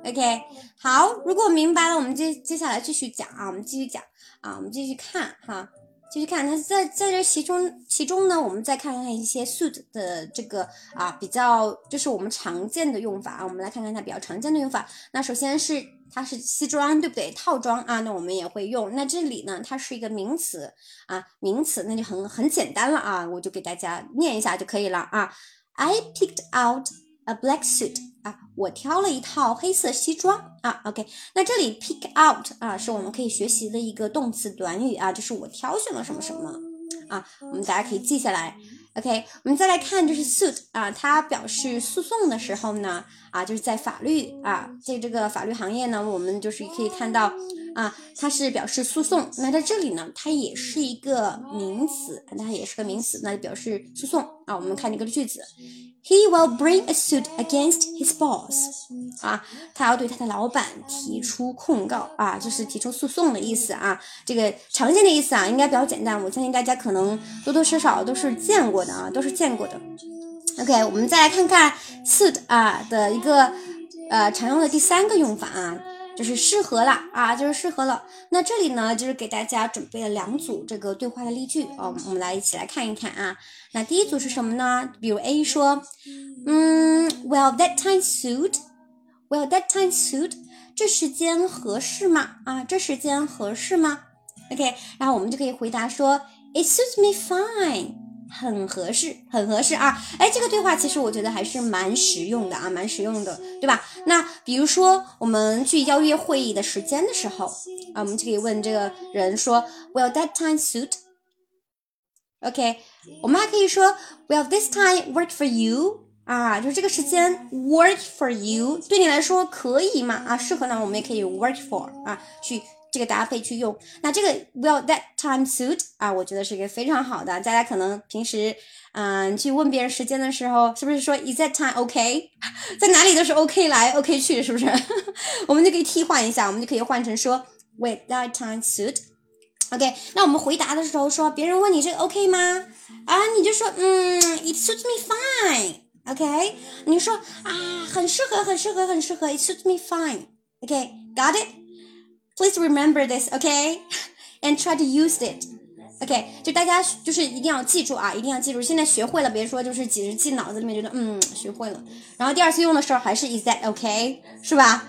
？OK，好，如果明白了，我们接接下来继续讲啊，我们继续讲啊，我们继续看哈，继续看。那在在这其中其中呢，我们再看看一些 suit 的这个啊比较，就是我们常见的用法啊，我们来看看它比较常见的用法。那首先是它是西装，对不对？套装啊，那我们也会用。那这里呢，它是一个名词啊，名词那就很很简单了啊，我就给大家念一下就可以了啊。I picked out a black suit. 啊，我挑了一套黑色西装啊，OK，那这里 pick out 啊，是我们可以学习的一个动词短语啊，就是我挑选了什么什么啊，我们大家可以记下来，OK，我们再来看就是 suit 啊，它表示诉讼的时候呢，啊，就是在法律啊，在这个法律行业呢，我们就是可以看到啊，它是表示诉讼。那在这里呢，它也是一个名词，它也是个名词，那就表示诉讼啊。我们看这个句子，He will bring a suit against his boss。啊，他要对他的老板提出控告啊，就是提出诉讼的意思啊。这个常见的意思啊，应该比较简单，我相信大家可能多多少少都是见过的啊，都是见过的。OK，我们再来看看 suit 啊的一个呃常用的第三个用法啊。就是适合了啊，就是适合了。那这里呢，就是给大家准备了两组这个对话的例句啊，我们来一起来看一看啊。那第一组是什么呢？比如 A 说，嗯，Well that time suit，Well that time suit，这时间合适吗？啊，这时间合适吗？OK，然后我们就可以回答说，It suits me fine。很合适，很合适啊！哎，这个对话其实我觉得还是蛮实用的啊，蛮实用的，对吧？那比如说我们去邀约会议的时间的时候啊，我们就可以问这个人说，Will that time suit？OK，我们还可以说，Will this time work for you？啊，就是这个时间 work for you，对你来说可以吗？啊，适合呢，我们也可以 work for 啊，去。这个搭配去用，那这个 Will that time suit 啊？我觉得是一个非常好的。大家可能平时嗯去问别人时间的时候，是不是说 Is that time OK？在哪里都是 OK 来 OK 去，是不是？我们就可以替换一下，我们就可以换成说 Will that time suit OK？那我们回答的时候说，别人问你这个 OK 吗？啊，你就说嗯，It suits me fine。OK？你说啊，很适合，很适合，很适合，It suits me fine。OK？Got Please remember this, okay? And try to use it. OK，就大家就是一定要记住啊，一定要记住。现在学会了，别说就是只是记脑子里面，觉得嗯学会了。然后第二次用的时候还是 Is that OK？是吧？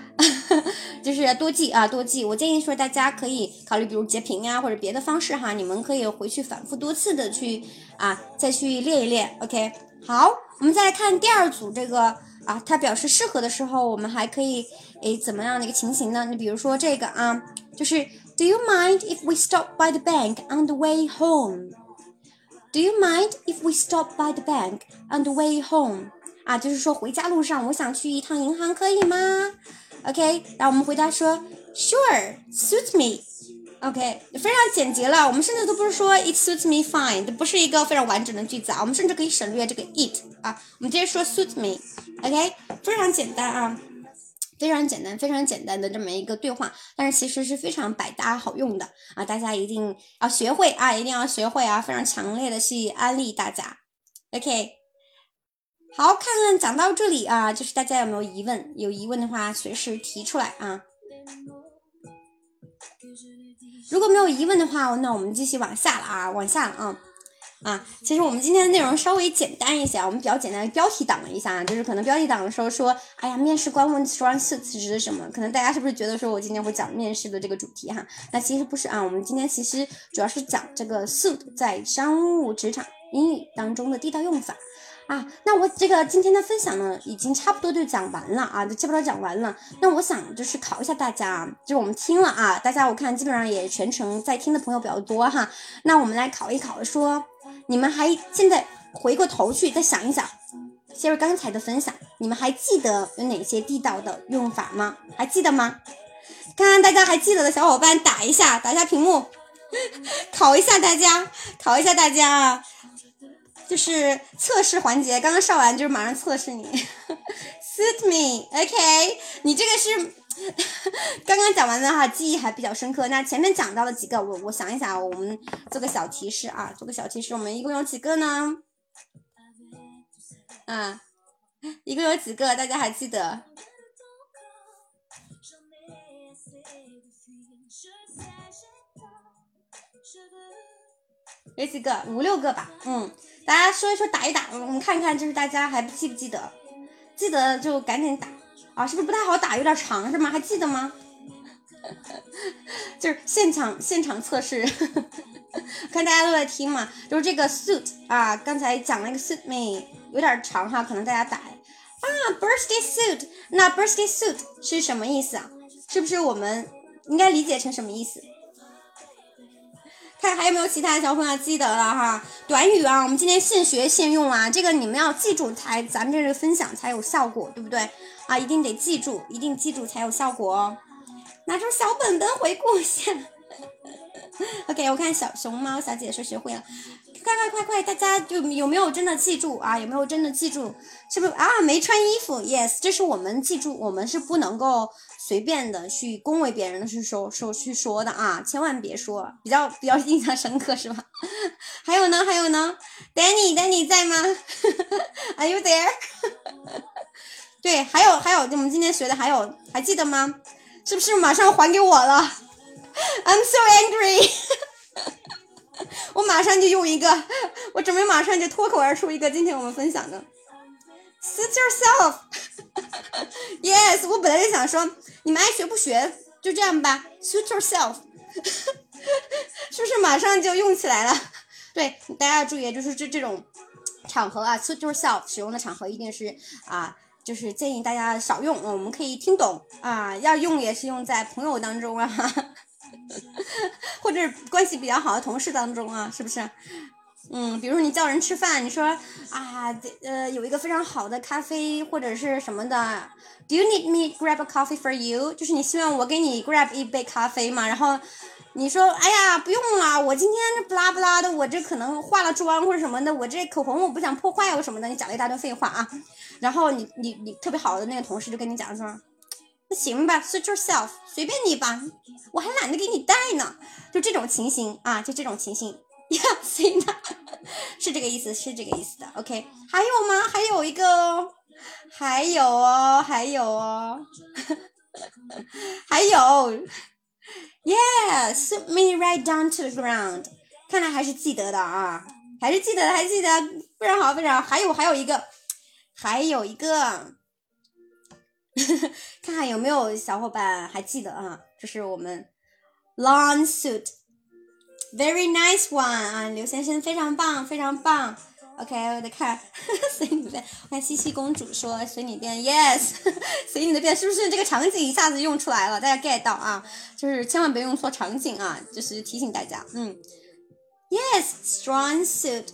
就是多记啊，多记。我建议说大家可以考虑，比如截屏啊，或者别的方式哈，你们可以回去反复多次的去啊，再去练一练。OK，好，我们再来看第二组这个。啊，它表示适合的时候，我们还可以诶怎么样的一个情形呢？你比如说这个啊，就是 Do you mind if we stop by the bank on the way home？Do you mind if we stop by the bank on the way home？啊，就是说回家路上，我想去一趟银行，可以吗？OK，那我们回答说 Sure，suits me。OK，非常简洁了。我们甚至都不是说 It suits me fine，这不是一个非常完整的句子啊。我们甚至可以省略这个 it 啊，我们直接说 suits me。OK，非常简单啊，非常简单，非常简单的这么一个对话，但是其实是非常百搭好用的啊，大家一定要学会啊，一定要学会啊，非常强烈的去安利大家。OK，好，看看讲到这里啊，就是大家有没有疑问？有疑问的话随时提出来啊。如果没有疑问的话，那我们继续往下了啊，往下了啊。啊，其实我们今天的内容稍微简单一些，我们比较简单的标题党了一下，就是可能标题党的时候说，哎呀，面试官问 strong suits 指的什么？可能大家是不是觉得说我今天会讲面试的这个主题哈？那其实不是啊，我们今天其实主要是讲这个 suit 在商务职场英语当中的地道用法啊。那我这个今天的分享呢，已经差不多就讲完了啊，就基本上讲完了。那我想就是考一下大家，就是我们听了啊，大家我看基本上也全程在听的朋友比较多哈。那我们来考一考说。你们还现在回过头去再想一想，谢瑞刚才的分享，你们还记得有哪些地道的用法吗？还记得吗？看看大家还记得的小伙伴打一下，打一下屏幕，考一下大家，考一下大家啊！就是测试环节，刚刚上完就是马上测试你。Suit me，OK？你这个是。刚刚讲完的话，记忆还比较深刻。那前面讲到了几个，我我想一想，我们做个小提示啊，做个小提示，我们一共有几个呢？啊，一共有几个？大家还记得？有几个？五六个吧。嗯，大家说一说，打一打，我们看看，就是大家还记不记得？记得就赶紧打。啊，是不是不太好打？有点长是吗？还记得吗？就是现场现场测试，看大家都在听嘛。就是这个 suit 啊，刚才讲了一个 suit me，有点长哈，可能大家打啊，birthday suit，那 birthday suit 是什么意思啊？是不是我们应该理解成什么意思？看还有没有其他小朋友记得了哈？短语啊，我们今天现学现用啊，这个你们要记住才，咱们这个分享才有效果，对不对？啊，一定得记住，一定记住才有效果哦。拿出小本本回顾一下。OK，我看小熊猫小姐说学会了，快快快快，大家就有没有真的记住啊？有没有真的记住？是不是啊？没穿衣服，yes，这是我们记住，我们是不能够随便的去恭维别人的，是说说去说的啊，千万别说，比较比较 印象深刻是吧？还有呢，还有呢，Danny，Danny 在吗？Are you there？对，还有还有，我们今天学的还有，还记得吗？是不是马上还给我了？I'm so angry！我马上就用一个，我准备马上就脱口而出一个今天我们分享的，suit yourself。Yes，我本来就想说，你们爱学不学就这样吧，suit yourself。是不是马上就用起来了？对，大家要注意，就是这这种场合啊，suit yourself 使用的场合一定是啊。就是建议大家少用，我们可以听懂啊，要用也是用在朋友当中啊。或者关系比较好的同事当中啊，是不是？嗯，比如你叫人吃饭，你说啊，呃，有一个非常好的咖啡或者是什么的，Do you need me grab a coffee for you？就是你希望我给你 grab 一杯咖啡嘛？然后你说，哎呀，不用了，我今天这不拉不拉的，我这可能化了妆或者什么的，我这口红我不想破坏我什么的，你讲了一大堆废话啊。然后你你你特别好的那个同事就跟你讲说。那行吧，suit yourself，随便你吧，我还懒得给你带呢。就这种情形啊，就这种情形呀，行的，是这个意思，是这个意思的。OK，还有吗？还有一个哦，还有哦，还有哦，还有，Yeah，suit me right down to the ground。看来还是记得的啊，还是记得的，还记得，非常好，非常好。还有，还有一个，还有一个。看看有没有小伙伴还记得啊？这是我们 lawn Very nice one 啊，刘先生非常棒，非常棒。OK，我得看 随你便。我看西西公主说随你便，yes，随你的便，是不是这个场景一下子用出来了？大家 get 到啊？就是千万别用错场景啊！就是提醒大家，嗯，yes，strong suit。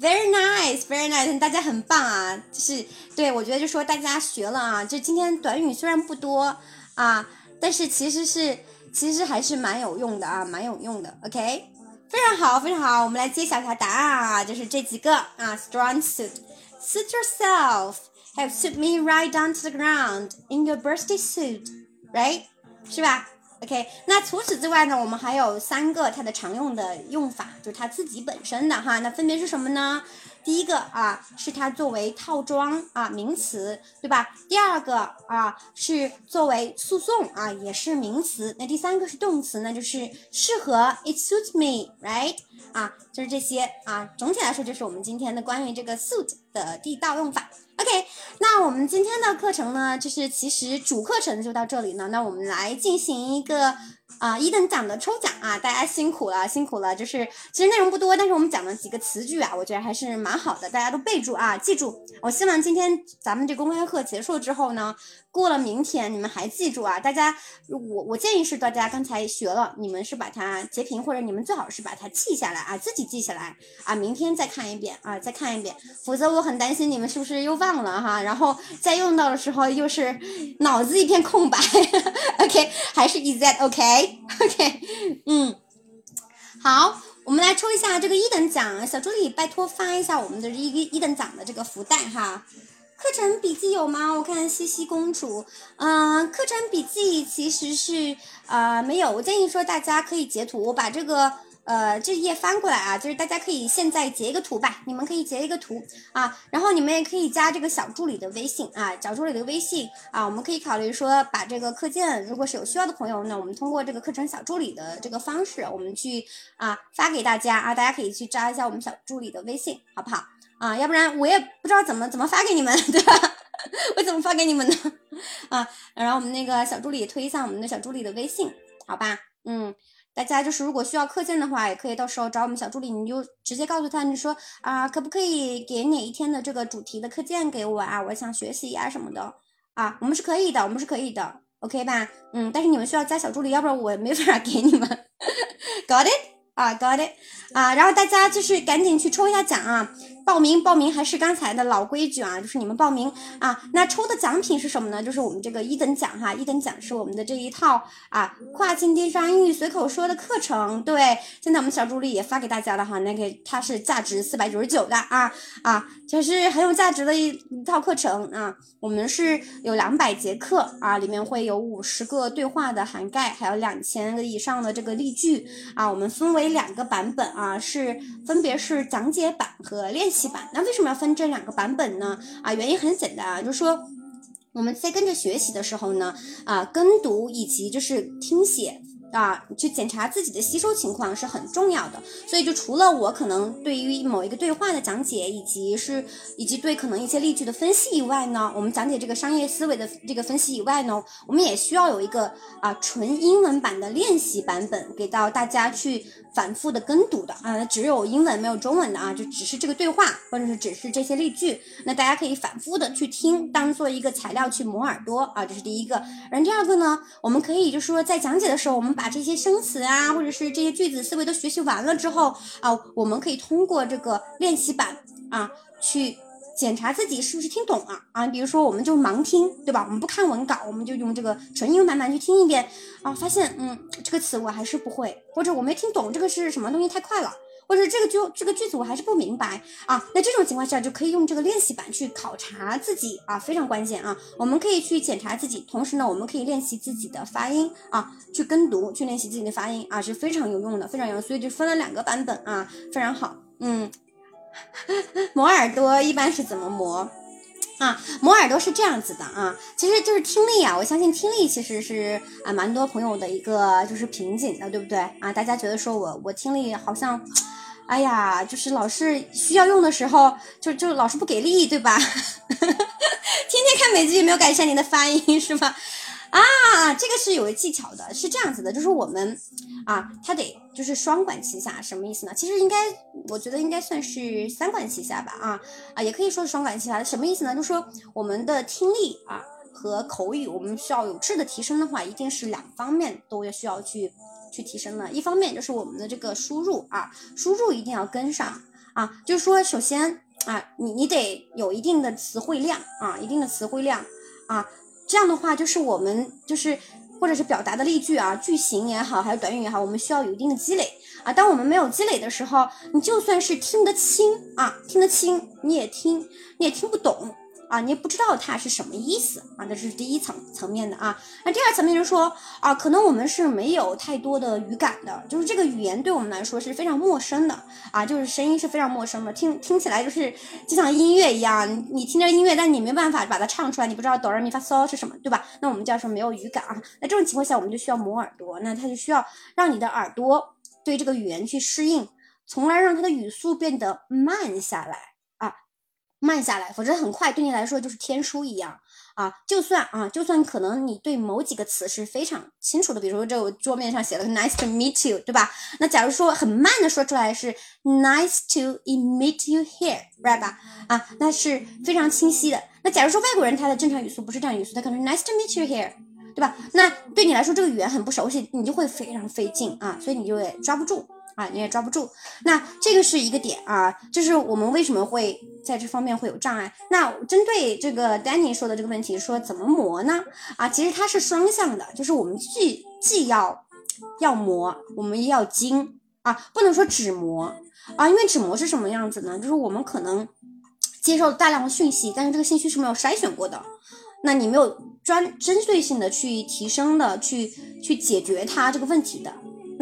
Very nice, very nice，大家很棒啊！就是对我觉得就说大家学了啊，就今天短语虽然不多啊，但是其实是其实还是蛮有用的啊，蛮有用的。OK，非常好，非常好，我们来揭晓一下答案啊，就是这几个啊：strong suit, suit yourself, have suit me right down to the ground in your birthday suit, right？是吧？OK，那除此之外呢，我们还有三个它的常用的用法，就是它自己本身的哈，那分别是什么呢？第一个啊，是它作为套装啊名词，对吧？第二个啊是作为诉讼啊，也是名词。那第三个是动词呢，就是适合，it suits me，right？啊，就是这些啊。总体来说，就是我们今天的关于这个 suit 的地道用法。OK，那我们今天的课程呢，就是其实主课程就到这里呢。那我们来进行一个。啊，一等奖的抽奖啊，大家辛苦了，辛苦了。就是其实内容不多，但是我们讲了几个词句啊，我觉得还是蛮好的，大家都备注啊，记住。我希望今天咱们这公开课结束之后呢，过了明天你们还记住啊。大家，我我建议是大家刚才学了，你们是把它截屏，或者你们最好是把它记下来啊，自己记下来啊，明天再看一遍啊，再看一遍。否则我很担心你们是不是又忘了哈，然后再用到的时候又是脑子一片空白。OK，还是 is that OK？OK，嗯，好，我们来抽一下这个一等奖，小助理拜托发一下我们的一个一等奖的这个福袋哈。课程笔记有吗？我看西西公主，嗯，课程笔记其实是呃没有，我建议说大家可以截图，我把这个。呃，这页翻过来啊，就是大家可以现在截一个图吧，你们可以截一个图啊，然后你们也可以加这个小助理的微信啊，小助理的微信啊，我们可以考虑说把这个课件，如果是有需要的朋友，那我们通过这个课程小助理的这个方式，我们去啊发给大家啊，大家可以去加一下我们小助理的微信，好不好啊？要不然我也不知道怎么怎么发给你们，对吧？我怎么发给你们呢？啊，然后我们那个小助理推一下我们的小助理的微信，好吧？嗯。大家就是如果需要课件的话，也可以到时候找我们小助理，你就直接告诉他，你说啊，可不可以给哪一天的这个主题的课件给我啊？我想学习呀什么的啊，我们是可以的，我们是可以的，OK 吧？嗯，但是你们需要加小助理，要不然我没法给你们。Got it？啊，Got it？啊，然后大家就是赶紧去抽一下奖啊！报名报名还是刚才的老规矩啊，就是你们报名啊。那抽的奖品是什么呢？就是我们这个一等奖哈，一等奖是我们的这一套啊跨境电商英语随口说的课程。对，现在我们小助理也发给大家了哈，那个它是价值四百九十九的啊啊，就是很有价值的一一套课程啊。我们是有两百节课啊，里面会有五十个对话的涵盖，还有两千个以上的这个例句啊。我们分为两个版本啊，是分别是讲解版和练版。那为什么要分这两个版本呢？啊，原因很简单啊，就是说我们在跟着学习的时候呢，啊，跟读以及就是听写。啊，去检查自己的吸收情况是很重要的，所以就除了我可能对于某一个对话的讲解，以及是以及对可能一些例句的分析以外呢，我们讲解这个商业思维的这个分析以外呢，我们也需要有一个啊纯英文版的练习版本给到大家去反复的跟读的。啊，只有英文没有中文的啊，就只是这个对话或者是只是这些例句，那大家可以反复的去听，当做一个材料去磨耳朵。啊，这是第一个。然后第二个呢，我们可以就是说在讲解的时候，我们把把这些生词啊，或者是这些句子思维都学习完了之后啊，我们可以通过这个练习版啊，去检查自己是不是听懂了啊。比如说，我们就盲听，对吧？我们不看文稿，我们就用这个纯英文版本去听一遍啊，发现嗯，这个词我还是不会，或者我没听懂这个是什么东西，太快了。或者这个句这个句子我还是不明白啊，那这种情况下就可以用这个练习版去考察自己啊，非常关键啊。我们可以去检查自己，同时呢，我们可以练习自己的发音啊，去跟读，去练习自己的发音啊，是非常有用的，非常有用。所以就分了两个版本啊，非常好。嗯，磨耳朵一般是怎么磨啊？磨耳朵是这样子的啊，其实就是听力啊。我相信听力其实是啊，蛮多朋友的一个就是瓶颈的，对不对啊？大家觉得说我我听力好像。哎呀，就是老是需要用的时候，就就老是不给力，对吧？天天看美剧没有改善你的发音是吗？啊，这个是有技巧的，是这样子的，就是我们啊，它得就是双管齐下，什么意思呢？其实应该，我觉得应该算是三管齐下吧，啊啊，也可以说是双管齐下，什么意思呢？就是说我们的听力啊和口语，我们需要有质的提升的话，一定是两方面都要需要去。去提升的，一方面就是我们的这个输入啊，输入一定要跟上啊，就是说，首先啊，你你得有一定的词汇量啊，一定的词汇量啊，这样的话，就是我们就是或者是表达的例句啊，句型也好，还有短语也好，我们需要有一定的积累啊。当我们没有积累的时候，你就算是听得清啊，听得清，你也听你也听不懂。啊，你也不知道它是什么意思啊，这是第一层层面的啊。那第二层面就是说啊，可能我们是没有太多的语感的，就是这个语言对我们来说是非常陌生的啊，就是声音是非常陌生的，听听起来就是就像音乐一样，你听着音乐，但你没办法把它唱出来，你不知道哆来咪发嗦是什么，对吧？那我们叫什么没有语感啊。那这种情况下，我们就需要磨耳朵，那它就需要让你的耳朵对这个语言去适应，从而让它的语速变得慢下来。慢下来，否则很快对你来说就是天书一样啊！就算啊，就算可能你对某几个词是非常清楚的，比如说这桌面上写了 nice to meet you，对吧？那假如说很慢的说出来是 nice to meet you here，right 吧？啊，那是非常清晰的。那假如说外国人他的正常语速不是这样语速，他可能 nice to meet you here，对吧？那对你来说这个语言很不熟悉，你就会非常费劲啊，所以你就会抓不住。啊，你也抓不住，那这个是一个点啊，就是我们为什么会在这方面会有障碍？那针对这个 Danny 说的这个问题，说怎么磨呢？啊，其实它是双向的，就是我们既既要要磨，我们也要精啊，不能说只磨啊，因为只磨是什么样子呢？就是我们可能接受大量的讯息，但是这个信息是没有筛选过的，那你没有专针对性的去提升的，去去解决它这个问题的。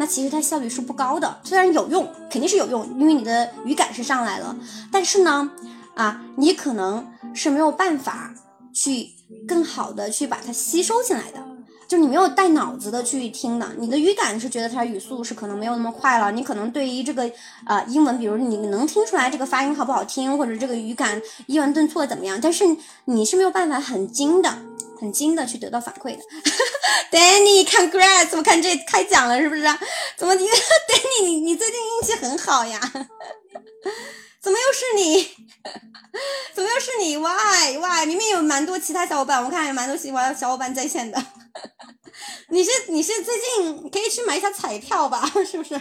那其实它效率是不高的，虽然有用，肯定是有用，因为你的语感是上来了，但是呢，啊，你可能是没有办法去更好的去把它吸收进来的，就你没有带脑子的去听的，你的语感是觉得它语速是可能没有那么快了，你可能对于这个呃英文，比如你能听出来这个发音好不好听，或者这个语感一文顿挫怎么样，但是你是没有办法很精的。很精的去得到反馈的 Danny，congrats！我看这开奖了是不是？怎么，Danny，你你最近运气很好呀？怎么又是你？怎么又是你？Why Why？明明有蛮多其他小伙伴，我看有蛮多喜欢小伙伴在线的。你是你是最近可以去买一下彩票吧？是不是？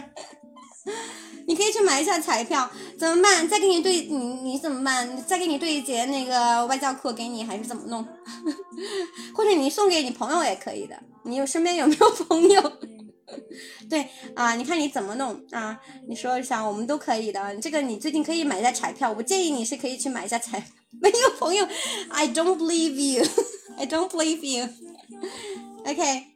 你可以去买一下彩票，怎么办？再给你对，你你怎么办？再给你对一节那个外教课给你，还是怎么弄？或者你送给你朋友也可以的。你有身边有没有朋友？对啊，你看你怎么弄啊？你说一下，我们都可以的。这个你最近可以买一下彩票，我建议你是可以去买一下彩。没有朋友，I don't believe you，I don't believe you。OK，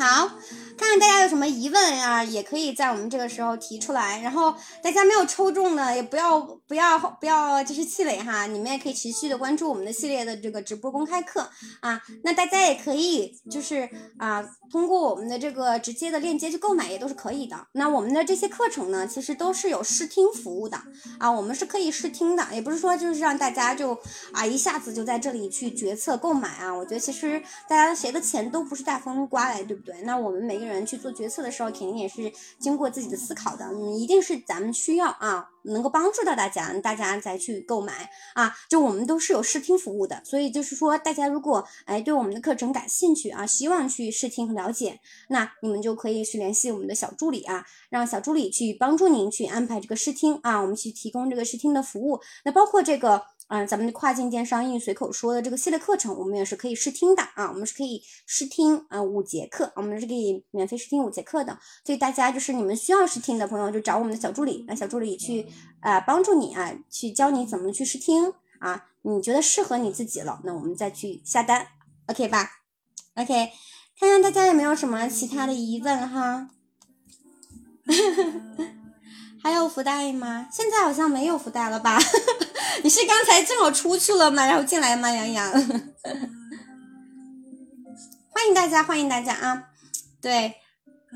好。看看大家有什么疑问呀，也可以在我们这个时候提出来。然后大家没有抽中的，也不要不要不要就是气馁哈，你们也可以持续的关注我们的系列的这个直播公开课啊。那大家也可以就是啊，通过我们的这个直接的链接去购买也都是可以的。那我们的这些课程呢，其实都是有试听服务的啊，我们是可以试听的，也不是说就是让大家就啊一下子就在这里去决策购买啊。我觉得其实大家谁的钱都不是大风刮来，对不对？对那我们每个人。人去做决策的时候，肯定也是经过自己的思考的。嗯，一定是咱们需要啊，能够帮助到大家，大家再去购买啊。就我们都是有试听服务的，所以就是说，大家如果哎对我们的课程感兴趣啊，希望去试听和了解，那你们就可以去联系我们的小助理啊，让小助理去帮助您去安排这个试听啊，我们去提供这个试听的服务。那包括这个。嗯，咱们的跨境电商英语随口说的这个系列课程，我们也是可以试听的啊，我们是可以试听啊五节课，我们是可以免费试听五节课的，所以大家就是你们需要试听的朋友，就找我们的小助理，让小助理去啊帮助你啊，去教你怎么去试听啊，你觉得适合你自己了，那我们再去下单，OK 吧？OK，看看大家有没有什么其他的疑问哈。还有福袋吗？现在好像没有福袋了吧？你是刚才正好出去了吗？然后进来吗？洋洋，欢迎大家，欢迎大家啊！对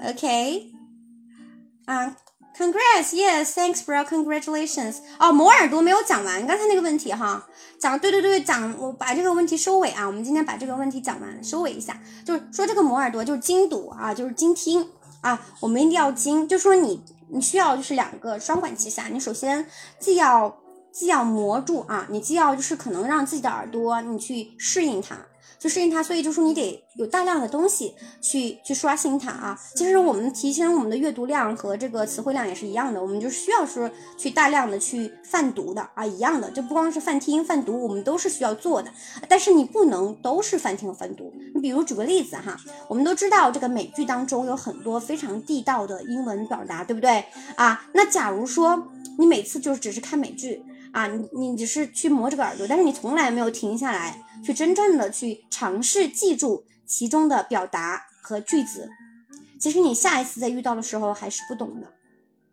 ，OK，啊，Congrats，Yes，Thanks bro，Congratulations。哦，磨耳朵没有讲完，刚才那个问题哈，讲对对对，讲我把这个问题收尾啊，我们今天把这个问题讲完，收尾一下，就是说这个磨耳朵就是精读啊，就是精听啊，我们一定要精，就说你。你需要就是两个双管齐下，你首先既要既要磨住啊，你既要就是可能让自己的耳朵你去适应它。去适应它，所以就说你得有大量的东西去去刷新它啊。其实我们提升我们的阅读量和这个词汇量也是一样的，我们就需要说去大量的去泛读的啊，一样的，就不光是泛听泛读，我们都是需要做的。但是你不能都是泛听泛读。你比如举个例子哈，我们都知道这个美剧当中有很多非常地道的英文表达，对不对啊？那假如说你每次就只是看美剧啊，你你只是去磨这个耳朵，但是你从来没有停下来。去真正的去尝试记住其中的表达和句子，其实你下一次再遇到的时候还是不懂的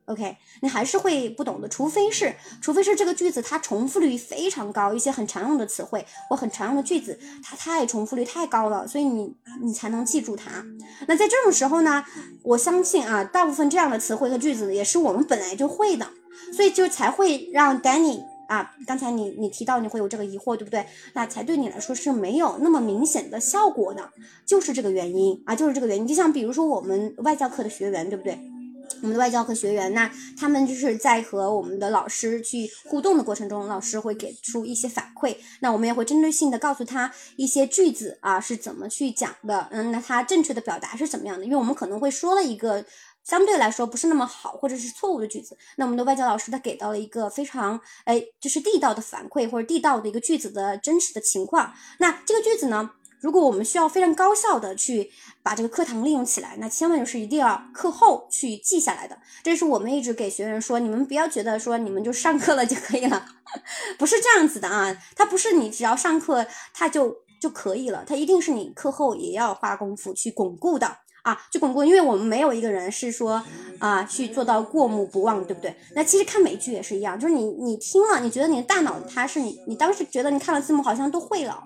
，OK，你还是会不懂的，除非是除非是这个句子它重复率非常高，一些很常用的词汇或很常用的句子，它太重复率太高了，所以你你才能记住它。那在这种时候呢，我相信啊，大部分这样的词汇和句子也是我们本来就会的，所以就才会让 Danny。啊，刚才你你提到你会有这个疑惑，对不对？那才对你来说是没有那么明显的效果的，就是这个原因啊，就是这个原因。就像比如说我们外教课的学员，对不对？我们的外教课学员，那他们就是在和我们的老师去互动的过程中，老师会给出一些反馈，那我们也会针对性的告诉他一些句子啊是怎么去讲的，嗯，那他正确的表达是怎么样的？因为我们可能会说了一个。相对来说不是那么好，或者是错误的句子，那我们的外教老师他给到了一个非常哎，就是地道的反馈或者地道的一个句子的真实的情况。那这个句子呢，如果我们需要非常高效的去把这个课堂利用起来，那千万就是一定要课后去记下来的。这是我们一直给学员说，你们不要觉得说你们就上课了就可以了，不是这样子的啊，它不是你只要上课它就就可以了，它一定是你课后也要花功夫去巩固的。啊，就巩固，因为我们没有一个人是说啊去做到过目不忘，对不对？那其实看美剧也是一样，就是你你听了，你觉得你的大脑它是你你当时觉得你看了字幕好像都会了，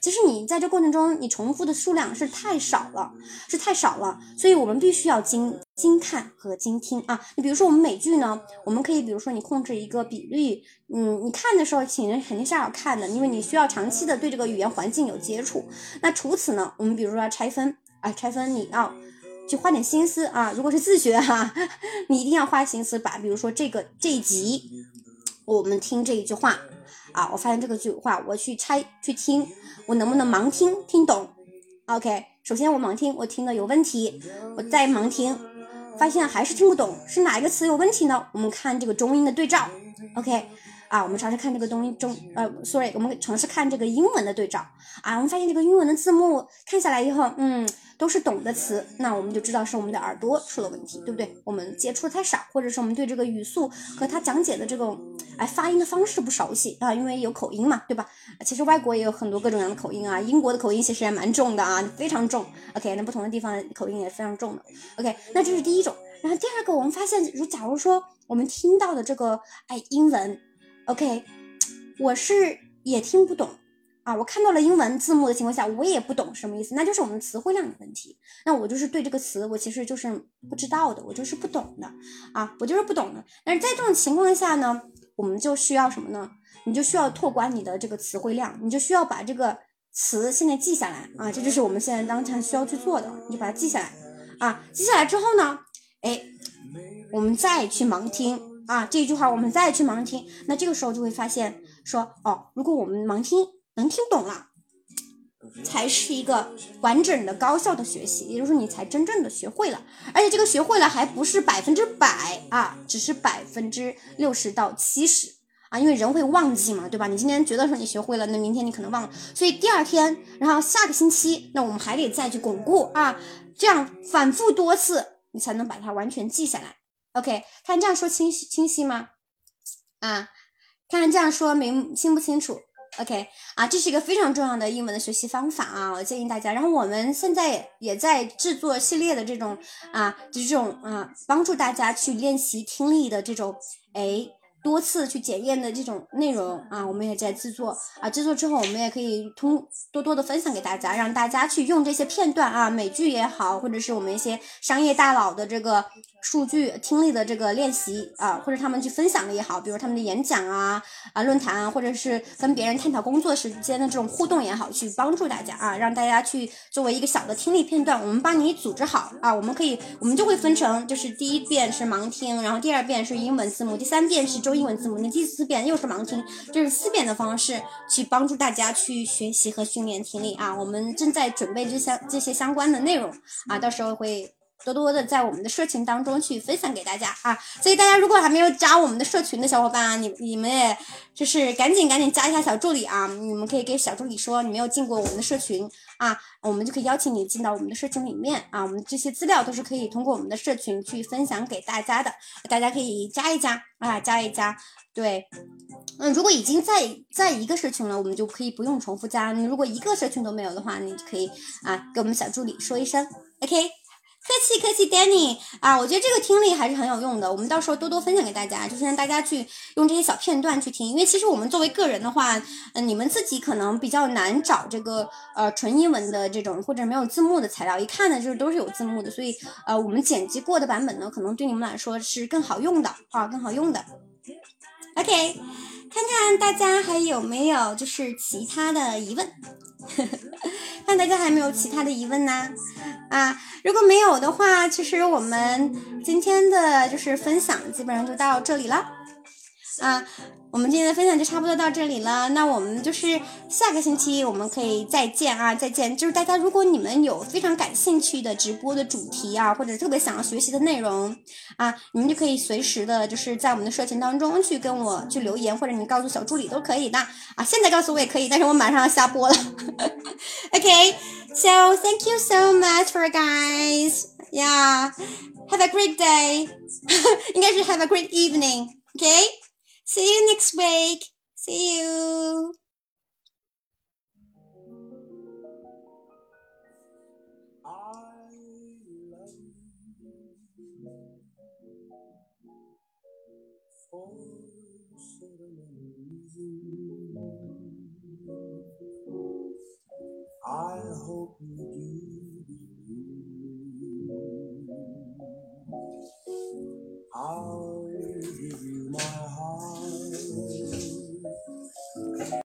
其实你在这过程中你重复的数量是太少了，是太少了，所以我们必须要精精看和精听啊。你比如说我们美剧呢，我们可以比如说你控制一个比率，嗯，你看的时候请人肯定是要看的，因为你需要长期的对这个语言环境有接触。那除此呢，我们比如说要拆分。啊，拆分你要去花点心思啊！如果是自学哈，你一定要花心思把，比如说这个这一集，我们听这一句话啊，我发现这个句话，我去拆去听，我能不能盲听听懂？OK，首先我盲听，我听的有问题，我再盲听，发现还是听不懂，是哪一个词有问题呢？我们看这个中英的对照，OK。啊，我们尝试看这个东中呃，sorry，我们尝试看这个英文的对照啊，我们发现这个英文的字幕看下来以后，嗯，都是懂的词，那我们就知道是我们的耳朵出了问题，对不对？我们接触的太少，或者是我们对这个语速和他讲解的这种哎发音的方式不熟悉啊，因为有口音嘛，对吧？其实外国也有很多各种各样的口音啊，英国的口音其实也蛮重的啊，非常重。OK，那不同的地方口音也非常重的。OK，那这是第一种。然后第二个，我们发现，如假如说我们听到的这个哎英文。OK，我是也听不懂啊。我看到了英文字幕的情况下，我也不懂什么意思，那就是我们词汇量的问题。那我就是对这个词，我其实就是不知道的，我就是不懂的啊，我就是不懂的。但是在这种情况下呢，我们就需要什么呢？你就需要拓宽你的这个词汇量，你就需要把这个词现在记下来啊，这就是我们现在当前需要去做的，你就把它记下来啊。记下来之后呢，哎，我们再去盲听。啊，这一句话我们再去盲听，那这个时候就会发现说，哦，如果我们盲听能听懂了，才是一个完整的高效的学习，也就是说你才真正的学会了，而且这个学会了还不是百分之百啊，只是百分之六十到七十啊，因为人会忘记嘛，对吧？你今天觉得说你学会了，那明天你可能忘了，所以第二天，然后下个星期，那我们还得再去巩固啊，这样反复多次，你才能把它完全记下来。OK，看这样说清晰清晰吗？啊，看这样说明清不清楚？OK，啊，这是一个非常重要的英文的学习方法啊，我建议大家。然后我们现在也在制作系列的这种啊，就这种啊，帮助大家去练习听力的这种哎。多次去检验的这种内容啊，我们也在制作啊。制作之后，我们也可以通多多的分享给大家，让大家去用这些片段啊，美剧也好，或者是我们一些商业大佬的这个数据听力的这个练习啊，或者他们去分享的也好，比如他们的演讲啊啊论坛啊，或者是跟别人探讨工作时间的这种互动也好，去帮助大家啊，让大家去作为一个小的听力片段，我们帮你组织好啊，我们可以我们就会分成，就是第一遍是盲听，然后第二遍是英文字幕，第三遍是中。英文字母，你第四遍又是盲听，就是四遍的方式去帮助大家去学习和训练听力啊！我们正在准备这些这些相关的内容啊，到时候会多多的在我们的社群当中去分享给大家啊！所以大家如果还没有加我们的社群的小伙伴啊，你你们也就是赶紧赶紧加一下小助理啊！你们可以给小助理说你没有进过我们的社群啊，我们就可以邀请你进到我们的社群里面啊！我们这些资料都是可以通过我们的社群去分享给大家的，大家可以加一加。啊，加一加，对，嗯，如果已经在在一个社群了，我们就可以不用重复加。你如果一个社群都没有的话，你可以啊，给我们小助理说一声，OK。客气客气，Danny 啊，我觉得这个听力还是很有用的。我们到时候多多分享给大家，就是让大家去用这些小片段去听。因为其实我们作为个人的话，嗯，你们自己可能比较难找这个呃纯英文的这种或者没有字幕的材料，一看呢就是都是有字幕的，所以呃我们剪辑过的版本呢，可能对你们来说是更好用的啊，更好用的。OK，看看大家还有没有就是其他的疑问。看大家还没有其他的疑问呢，啊，如果没有的话，其实我们今天的就是分享基本上就到这里了，啊。我们今天的分享就差不多到这里了，那我们就是下个星期我们可以再见啊，再见！就是大家如果你们有非常感兴趣的直播的主题啊，或者特别想要学习的内容啊，你们就可以随时的，就是在我们的社群当中去跟我去留言，或者你告诉小助理都可以的啊。现在告诉我也可以，但是我马上要下播了。OK，so thank you so much for guys. Yeah, have a great day. 应该是 have a great evening. OK。See you next week. See you. I hope you do. I'll